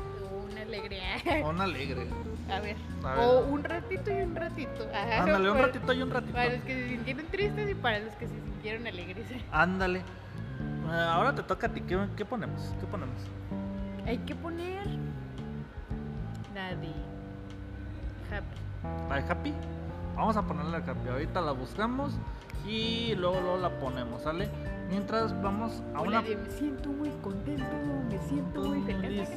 una alegre. A ver. A ver. O un ratito y un ratito. Ajá, Ándale, un para- ratito y un ratito. Para los que se sintieron tristes y para los que se sintieron alegres. Ándale. Eh, ahora te toca a ti. ¿Qué, qué ponemos? ¿Qué ponemos? Hay que poner la de happy. ¿La de Happy? Vamos a ponerle la Happy. Ahorita la buscamos y luego, luego la ponemos, ¿sale? Mientras vamos a una. me siento muy contento, me siento muy feliz.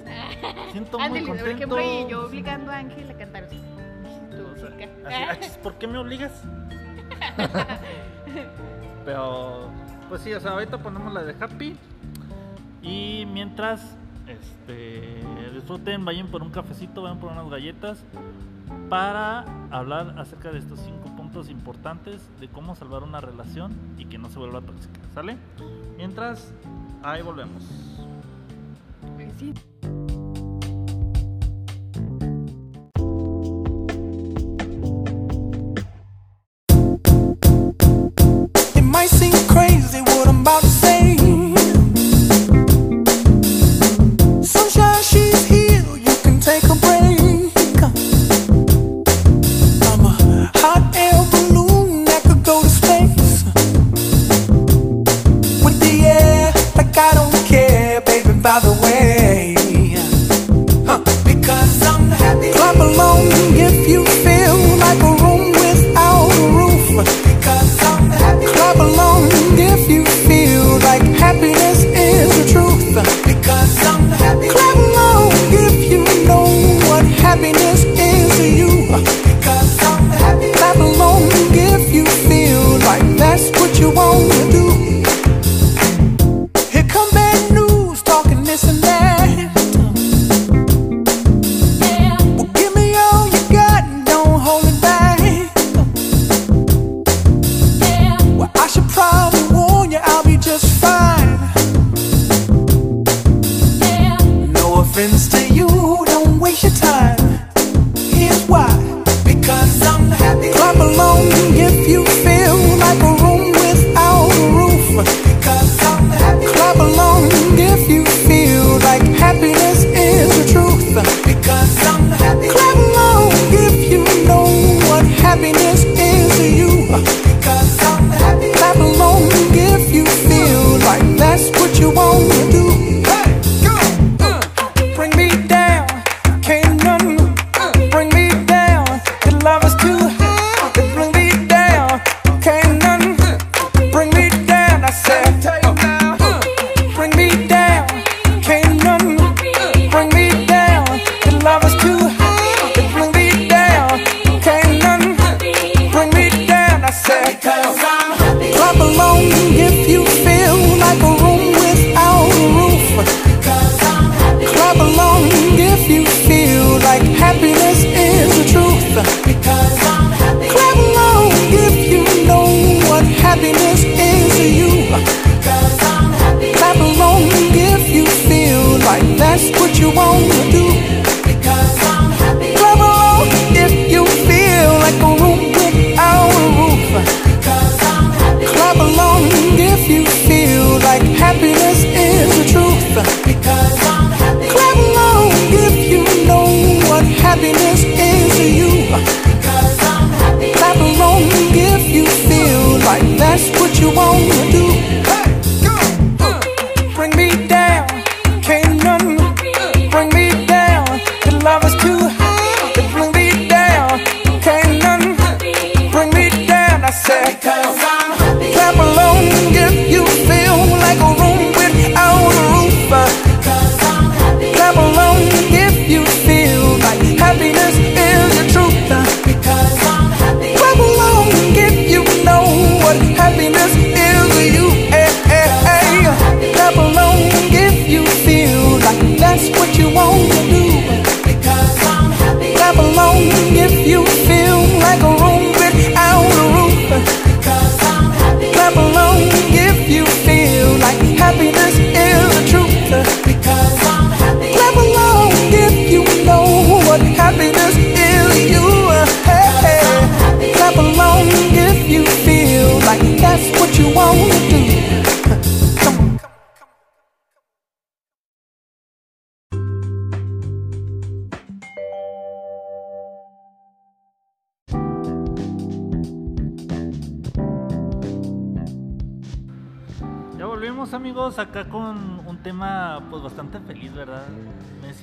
Siento muy Ándale, por contento. ejemplo, y yo obligando a Ángel a cantar así. O sea, Tóxica. así, chis, ¿Por qué me obligas? Pero, pues sí, o sea, ahorita ponemos la de Happy. Y mientras, este, disfruten, vayan por un cafecito, vayan por unas galletas. Para hablar acerca de estos cinco importantes de cómo salvar una relación y que no se vuelva tóxica, ¿sale? Mientras, ahí volvemos. Me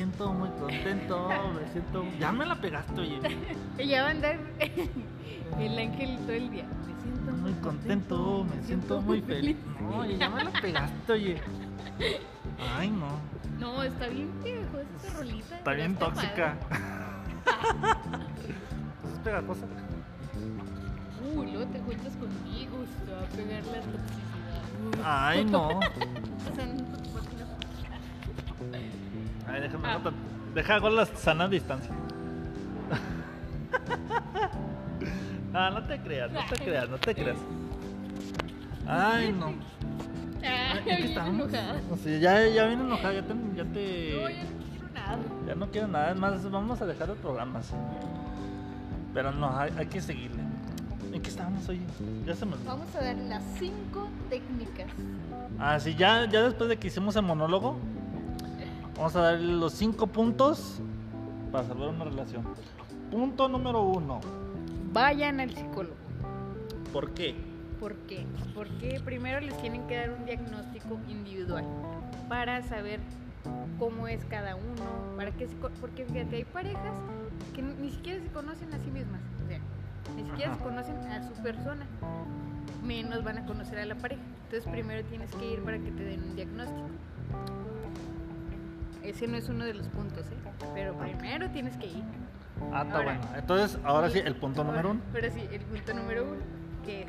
siento muy contento, me siento... Ya me la pegaste, oye. Ella va a andar el ángel todo el día. Me siento Muy contento, me siento muy feliz. No, oye, ya me la pegaste, oye. Ay, no. No, está bien viejo esta rolita. Está bien pero tóxica. ¿Es pegajosa? Uy, luego te juntas conmigo, se te va a pegar la toxicidad. Ay, no. Ay, déjame Ah. Deja hago la sana distancia. Ah, no te creas, no te creas, no te creas. Ay, no. Ah, enojada. No sé, ya, ya vine enojada, ya te, ya No, ya no quiero nada. Ya no quiero nada, es más, vamos a dejar el programa. Pero no, hay, hay que seguirle. ¿En qué estábamos hoy? Ya se me olvidó. Vamos a dar las cinco técnicas. Ah, sí, ya, ya después de que hicimos el monólogo, vamos a dar los cinco puntos para salvar una relación. Punto número uno. Vayan al psicólogo. ¿Por qué? ¿Por qué? Porque primero les tienen que dar un diagnóstico individual para saber cómo es cada uno, para co- porque fíjate, hay parejas que ni siquiera se conocen a sí mismas, o sea, ni siquiera Ajá. se conocen a su persona, menos van a conocer a la pareja. Entonces primero tienes que ir para que te den un diagnóstico. Ese no es uno de los puntos, ¿eh? Pero primero tienes que ir. Ah, está bueno. Entonces, ahora sí, el punto número uno. Pero sí, el punto número uno, que es,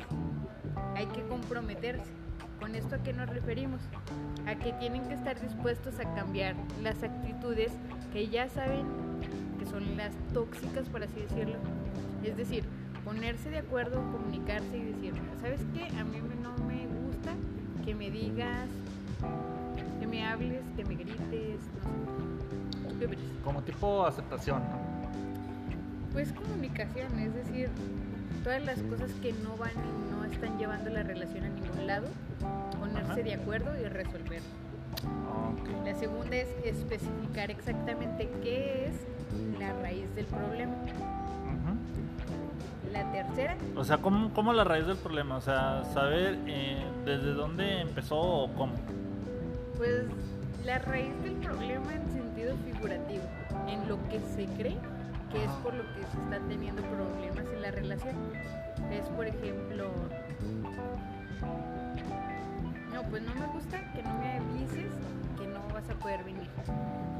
hay que comprometerse. ¿Con esto a qué nos referimos? A que tienen que estar dispuestos a cambiar las actitudes que ya saben que son las tóxicas, por así decirlo. Es decir, ponerse de acuerdo, comunicarse y decir, ¿sabes qué? A mí no me gusta que me digas, que me hables, que me grites, no sé. ¿Tú qué opinas? Como tipo aceptación, ¿no? Pues comunicación, es decir, todas las cosas que no van y no están llevando la relación a ningún lado, ponerse Ajá. de acuerdo y resolver. Ok. La segunda es especificar exactamente qué es la raíz del problema. La tercera, O sea, ¿cómo, cómo la raíz del problema? O sea, saber eh, desde dónde empezó o cómo. Pues la raíz del problema en sentido figurativo, en lo que se cree que es por lo que se están teniendo problemas en la relación. Es, por ejemplo, no, pues no me gusta que no me avises que no vas a poder venir.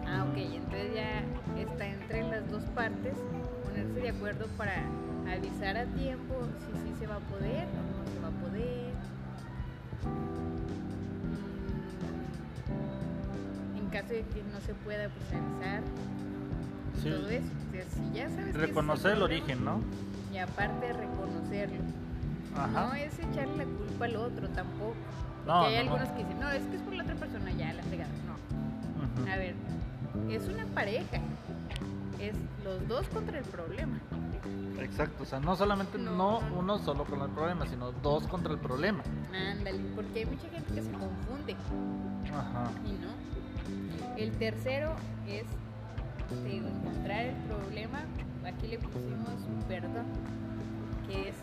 Ah, ok, entonces ya está entre las dos partes ponerse de acuerdo para avisar a tiempo si sí se va a poder o no se va a poder. Caso de que no se pueda, pues Sí. Todo eso. O sea, si ya sabes Reconocer el problema, origen, ¿no? Y aparte reconocerlo. Ajá. No es echarle la culpa al otro tampoco. No, Porque hay no, no. algunos que dicen, no, es que es por la otra persona, ya la fregada. No. A ver, es una pareja. Es los dos contra el problema. Exacto, o sea, no solamente no, no. uno solo con el problema, sino dos contra el problema. Ándale, porque hay mucha gente que se confunde Ajá. y no. El tercero es digo, encontrar el problema. Aquí le pusimos perdón, que es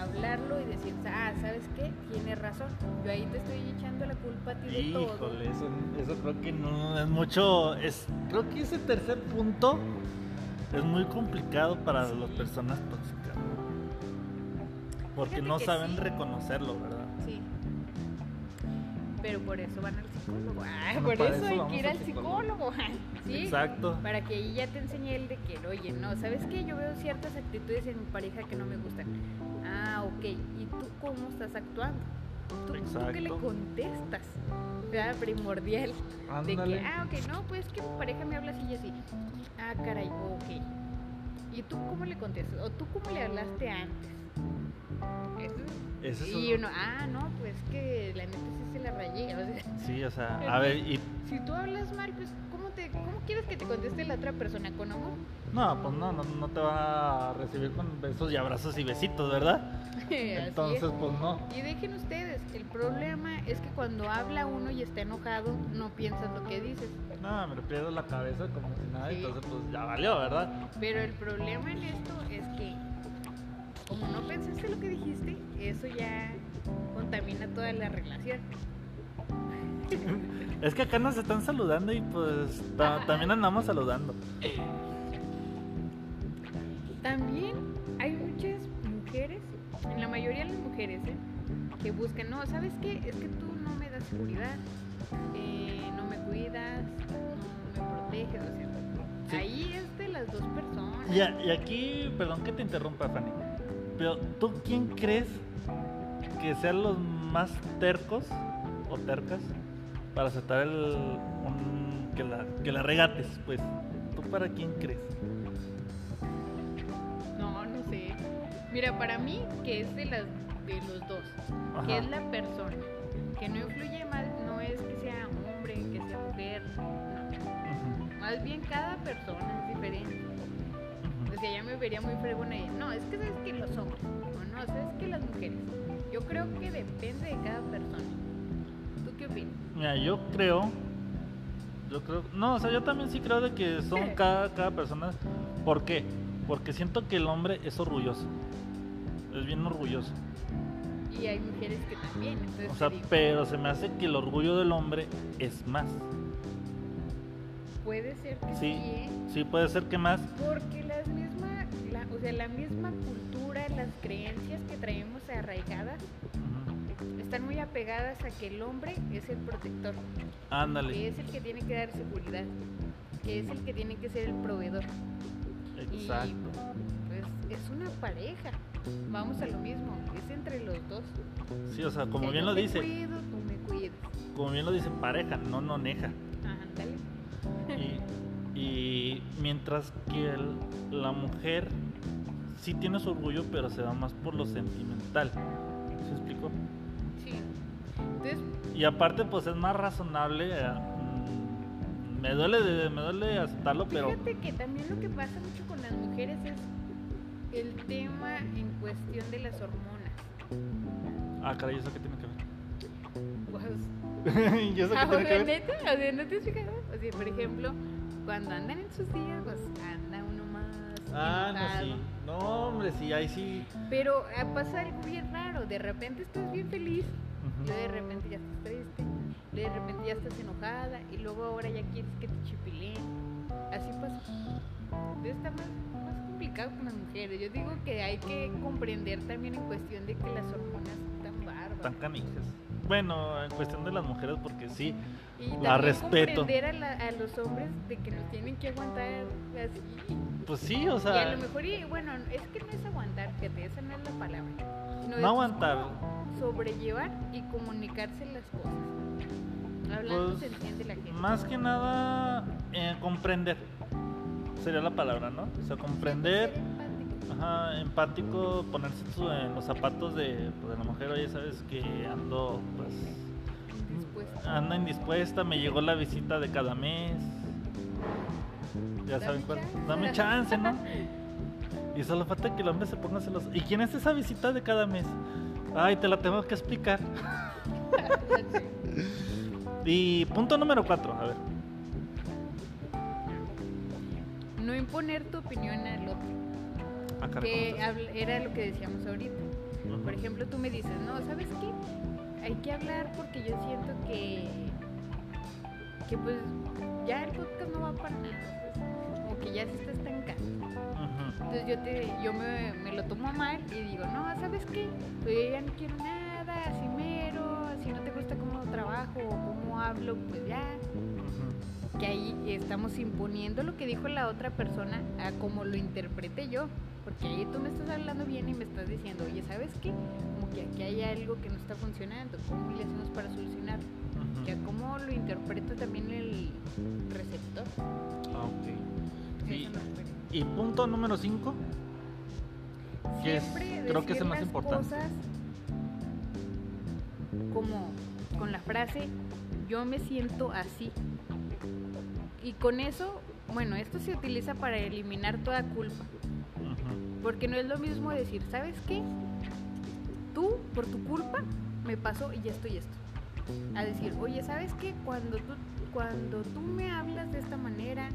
hablarlo y decir, ah, ¿sabes qué? Tienes razón. Yo ahí te estoy echando la culpa a ti de todo. Híjole, eso, eso creo que no es mucho. Es, creo que ese tercer punto es muy complicado para las personas tóxicas. Porque Fíjate no saben sí. reconocerlo, ¿verdad? Pero por eso van al psicólogo. Ah, Bueno, por eso eso hay que ir al psicólogo. psicólogo. ¿Sí? Exacto. Para que ahí ya te enseñe él de que, oye, no, ¿sabes qué? Yo veo ciertas actitudes en mi pareja que no me gustan. Ah, ok. ¿Y tú cómo estás actuando? ¿Tú, tú qué le contestas? ¿Verdad? Primordial. De Ándale. que, ah, ok, no, pues que mi pareja me habla así y así. Ah, caray, ok. ¿Y tú cómo le contestas? ¿O tú cómo le hablaste antes? Eso- es y un- uno, ah, no, pues que la neta sí se la rayé. O sea, Sí, o sea, a ver, y si tú hablas mal, pues, ¿cómo, te, ¿cómo quieres que te conteste la otra persona? ¿Con amor? no, pues no, no, no te va a recibir con besos y abrazos y besitos, ¿verdad? Es. Entonces, pues no. Y dejen ustedes, el problema es que cuando habla uno y está enojado, no piensas lo que dices. No, me le pierdo la cabeza como si nada, Sí. entonces pues ya valió, ¿verdad? Pero el problema en esto es que, como no pensaste lo que dijiste, eso ya contamina toda la relación. Es que acá nos están saludando y pues ta- también andamos saludando. También hay muchas mujeres, en la mayoría de las mujeres, ¿eh? que buscan, no, ¿sabes qué? Es que tú no me das seguridad, eh, no me cuidas, no me proteges, o sea, Sí. ahí es de las dos personas. Y, y aquí, perdón que te interrumpa, Fanny, pero ¿tú quién crees que sean los más tercos o tercas para aceptar el, un- que, la, que la regates? Pues, ¿tú para quién crees? No, no sé. Mira, para mí, que es de, las, de los dos, que Ajá. es la persona, que no influye más, no es que sea hombre, que sea mujer, no. Más bien cada persona es diferente. Sea, ya me vería muy fregona y no, es que sabes que los hombres, o no, sabes que las mujeres. Yo creo que depende de cada persona. ¿Tú qué opinas? Mira, yo creo, yo creo, no, o sea, yo también sí creo de que son cada, cada persona. ¿Por qué? Porque siento que el hombre es orgulloso, es bien orgulloso. Y hay mujeres que también, entonces O sea, digo, pero se me hace que el orgullo del hombre es más. puede ser que sí, Sí, ¿eh? sí puede ser que más. Porque o sea, la misma cultura, las creencias que traemos arraigadas están muy apegadas a que el hombre es el protector, que Ándale, es el que tiene que dar seguridad, que es el que tiene que ser el proveedor. exacto. Y pues es una pareja. Vamos a lo mismo, es entre los dos. Sí, o sea, como Que bien yo lo te dice, cuido, tú me cuidas. como bien lo dice pareja, no noneja. Ándale. Y, y mientras que el- la mujer sí tiene su orgullo, pero se va más por lo sentimental. ¿Se explicó? Sí. Entonces, Y aparte, pues es más razonable. eh, mm, me duele, me duele aceptarlo, pero fíjate que también lo que pasa mucho con las mujeres es el tema en cuestión de las hormonas. ah, caray, ¿eso qué tiene que Pues, ver? ¿Y eso qué Ah, tiene o que sea, ver? neta, o sea, ¿no te has fijado? O sea, por ejemplo, cuando andan en sus días, pues anda uno más Ah, no, sí. No, hombre, sí, ahí sí. Pero ah, pasa algo bien raro, de repente estás bien feliz, y luego de repente ya estás triste, y de repente ya estás enojada, y luego ahora ya quieres que te chipileen. Así pasa. está más, más complicado con las mujeres. Yo digo que hay que comprender también en cuestión de que las hormonas están bárbaras. Tan canijas. Bueno, en cuestión de las mujeres, porque sí. Y La también respeto. comprender a, la- a los hombres de que nos tienen que aguantar así. Pues sí, o y a sea, lo mejor, y, bueno, es que no es aguantar, fíjate, esa no es la palabra. es no aguantar. sobrellevar y comunicarse las cosas. Hablando Pues, se entiende la gente. Más que nada, eh, comprender. Sería la palabra, ¿no? O sea, comprender. Empático. Ajá, empático, ponerse en los zapatos de, pues, de la mujer, oye, sabes que ando, pues, Dispuesta. anda indispuesta, me llegó la visita de cada mes. Ya Dame saben cuál. chance. Dame chance, ¿no? Y solo falta que el hombre se ponga celoso. ¿Y quién es esa visita de cada mes? Ay, te la tengo que explicar. Y punto número cuatro, a ver. No imponer tu opinión al otro. Ah, Que era lo que decíamos ahorita. Por ejemplo, tú me dices, no, ¿sabes qué? Hay que hablar porque yo siento que, que pues ya el podcast no va para nada, pues, como que ya se está estancando. Entonces yo, te, yo me, me lo tomo a mal y digo, no, ¿sabes qué? Pues yo ya no quiero nada, así mero, si no te gusta cómo trabajo o cómo hablo, pues ya. Que ahí estamos imponiendo lo que dijo la otra persona a como lo interprete yo. Porque ahí tú me estás hablando bien y me estás diciendo, oye, ¿sabes qué? Como que aquí hay algo que no está funcionando, ¿cómo le hacemos para solucionar? Que a cómo lo interpreta también el receptor. Ah, ok. Sí. Y punto número 5. Que es- Siempre creo que es el más importante. cosas como con la frase yo me siento así. Y con eso, bueno, esto se utiliza para eliminar toda culpa. Porque no es lo mismo decir, ¿sabes qué? Tú, por tu culpa, me pasó y esto y esto. A decir, oye, ¿sabes qué? Cuando tú, cuando tú me hablas de esta manera,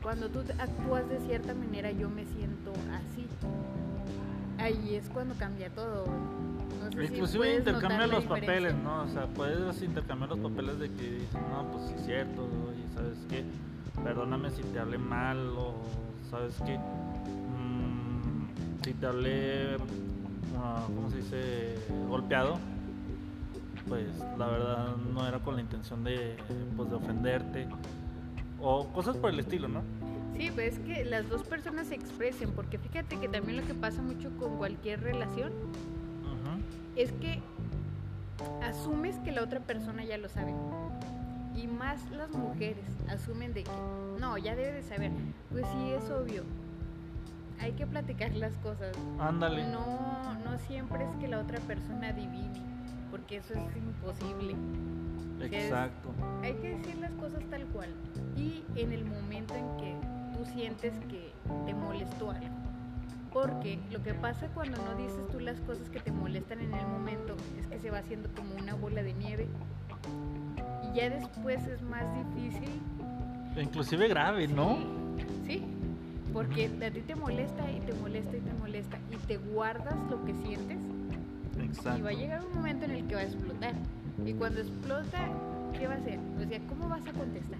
cuando tú actúas de cierta manera, yo me siento así. Ahí es cuando cambia todo. No sé si Inclusive notar la los diferencia. papeles, ¿no? O sea, puedes intercambiar los papeles de que dices, no, pues sí es cierto, oye, ¿sabes qué? Perdóname si te hablé mal o, ¿sabes qué? Mm, si te hablé, ah, ¿cómo se dice? Golpeado, pues la verdad no era con la intención de, pues, de ofenderte o cosas por el estilo, ¿no? Sí, pues es que las dos personas se expresen, porque fíjate que también lo que pasa mucho con cualquier relación es que asumes que la otra persona ya lo sabe. Y más las mujeres asumen de que, no, ya debe de saber. Pues sí, es obvio. Hay que platicar las cosas. Ándale. No, no siempre es que la otra persona adivine, porque eso es imposible. es- Exacto. Hay que decir las cosas tal cual. Y en el momento en que tú sientes que te molestó algo. Porque lo que pasa cuando no dices tú las cosas que te molestan en el momento es que se va haciendo como una bola de nieve. Y ya después es más difícil. Inclusive grave, ¿no? Sí, sí, porque a ti te molesta y te molesta y te molesta y te guardas lo que sientes Exacto. y va a llegar un momento en el que va a explotar. Y cuando explota, ¿qué va a hacer? O sea, ¿cómo vas a contestar?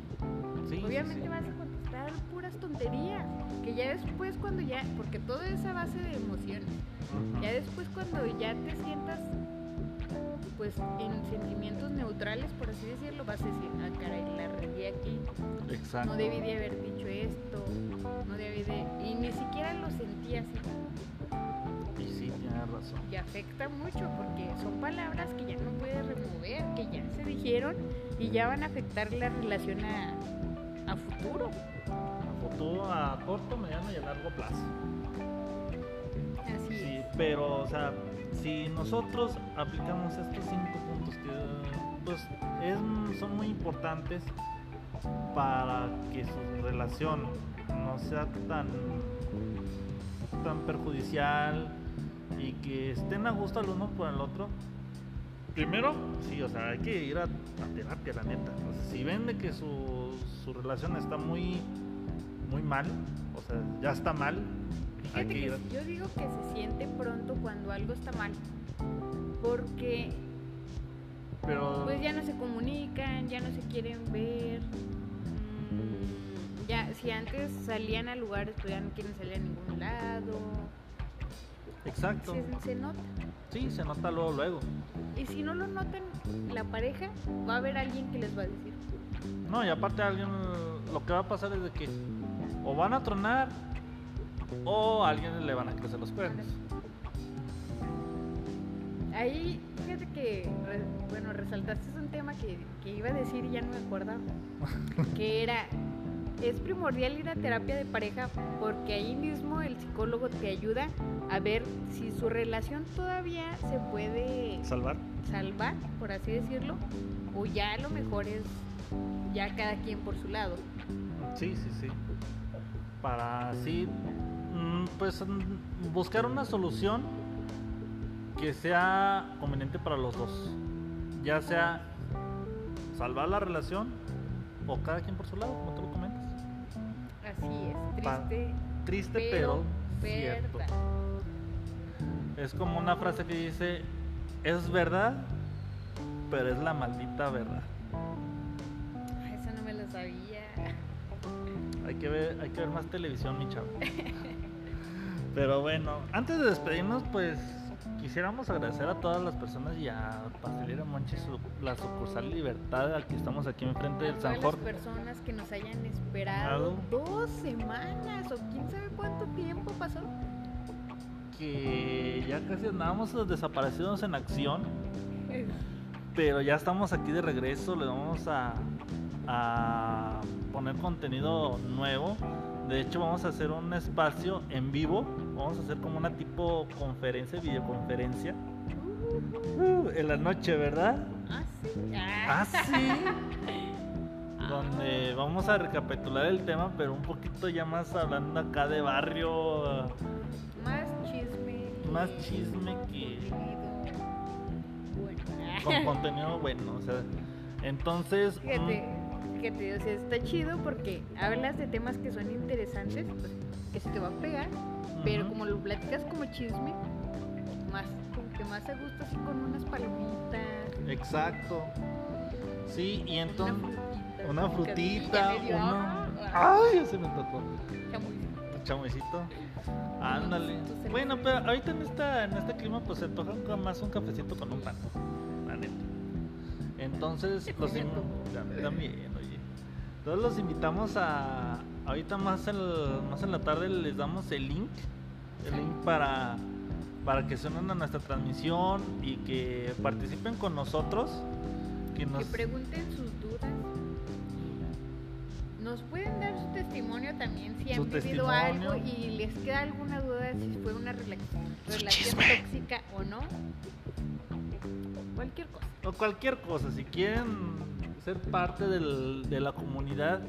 Sí, sí, Obviamente sí. vas a contestar puras tonterías. Que ya después cuando ya, porque todo es a base de emociones. Ujú. Ya después cuando ya te sientas pues en sentimientos neutrales, por así decirlo, vas a decir, ah caray, la regué aquí, Exacto. no debí de haber dicho esto, no debí de... Y ni siquiera lo sentí así. Y sí, tienes razón. Y afecta mucho porque son palabras que ya no puedes remover, que ya se dijeron y ya van a afectar la relación a, a futuro. A futuro, a corto, mediano y a largo plazo. Así Sí, es. pero, o sea, si nosotros aplicamos estos cinco puntos que, pues, es- son muy importantes para que su relación no sea tan, tan perjudicial y que estén a gusto el uno por el otro. Primero, sí, o sea, hay que ir a, a terapia, la neta. O sea, si ven de que su, su relación está muy, muy mal, o sea, ya está mal, Fíjate que yo digo que se siente pronto cuando algo está mal. Porque Pero pues ya no se comunican, ya no se quieren ver. mm, Ya, si antes salían a lugares, pues ya no quieren salir a ningún lado. Exacto. Se, se nota. Sí, se nota luego, luego. Y si no lo notan la pareja, va a haber alguien que les va a decir. No, y aparte alguien, lo que va a pasar es de que o van a tronar o a alguien le van a crecer los cuernos. Ahí, fíjate que, bueno, resaltaste un tema que, que iba a decir y ya no me acordaba. que era, es primordial ir a terapia de pareja porque ahí mismo el psicólogo te ayuda a ver si su relación todavía se puede Salvar. salvar, por así decirlo, o ya a lo mejor es ya cada quien por su lado. Sí, sí, sí. Para así, pues mm, buscar una solución que sea conveniente para los dos. Ya sea salvar la relación o cada quien por su lado, como tú lo comentas. Así es, Pa- triste, Triste, pero, pero cierto. verdad. Es como una frase que dice, es verdad, pero es la maldita verdad. Ay, Eso no me lo sabía. Hay que ver, hay que ver más televisión, mi chavo. Pero bueno, antes de despedirnos, pues quisiéramos agradecer a todas las personas y a Pastelera Monchi, su- la sucursal Libertad, aquí estamos aquí enfrente del todas San las Jorge. personas que nos hayan esperado dos semanas o quién sabe cuánto tiempo pasó. Que ya casi andábamos desaparecidos en acción, pero ya estamos aquí de regreso, le vamos a, a poner contenido nuevo. De hecho, vamos a hacer un espacio en vivo. Vamos a hacer como una tipo conferencia, videoconferencia. Uh, en la noche, ¿verdad? Ah, sí. Ah, sí. Donde vamos a recapitular el tema, pero un poquito ya más hablando acá de barrio, Más chisme. más chisme que Bueno. con contenido bueno. O sea, entonces. Fíjate, fíjate, o sea, está chido porque hablas de temas que son interesantes, pues, que se te va a pegar, pero como lo platicas como chisme, más, como que más a gusto así con unas palomitas. Exacto. Sí, y entonces. frutita, Una frutita, medio, una. ah, ¡Ay! Ya se me tocó. chamuy. Chamuecito. Ándale. Bueno, pero ahorita en, esta, en este clima, pues se antoja más un cafecito con un pan. La neta. Entonces, los también. Entonces, los invitamos a. Ahorita más, el- más en la tarde les damos el link. El link para, para que se unan a nuestra transmisión y que participen con nosotros. Que nos. Que pregunten sus dudas. Nos pueden dar su testimonio también si han vivido algo y les queda alguna duda si fue una rela- relación chisme. tóxica o no. Cualquier cosa. o cualquier cosa, si quieren ser parte del- de la comunidad,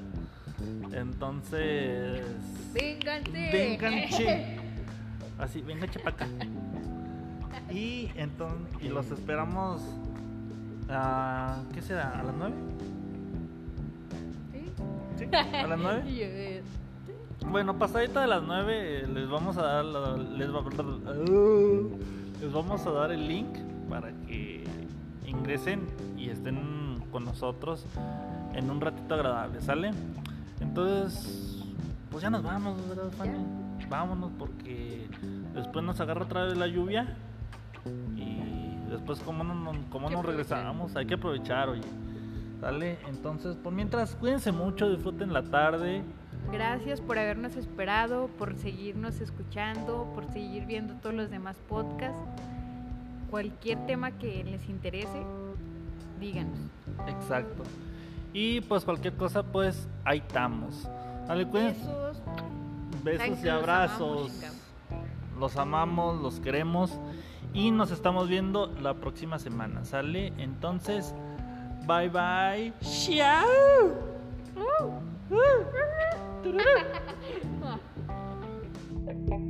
entonces Vénganse. vénganche, así, vénganche para acá. Y entonces, y los esperamos a, ¿qué será? ¿A las 9? ¿Sí? ¿Sí? ¿A las 9? Y yo, eh, Bueno, pasadita de las 9 les vamos a dar la- les, va- les vamos a dar el link para que ingresen y estén con nosotros en un ratito agradable, ¿sale? Entonces, pues ya nos vamos, ¿verdad, Fanny? Vámonos porque después nos agarra otra vez la lluvia y después como no, no- que nos regresamos, hay que aprovechar, oye. ¿Sale? Entonces, por mientras, cuídense mucho, disfruten la tarde. Gracias por habernos esperado, por seguirnos escuchando, por seguir viendo todos los demás podcasts. Cualquier tema que les interese, díganos. Exacto. Y pues cualquier cosa, pues ahí estamos. Dale, Besos. Besos y abrazos. Los amamos, los queremos. Y nos estamos viendo la próxima semana. ¿Sale? Entonces, bye bye. Chao.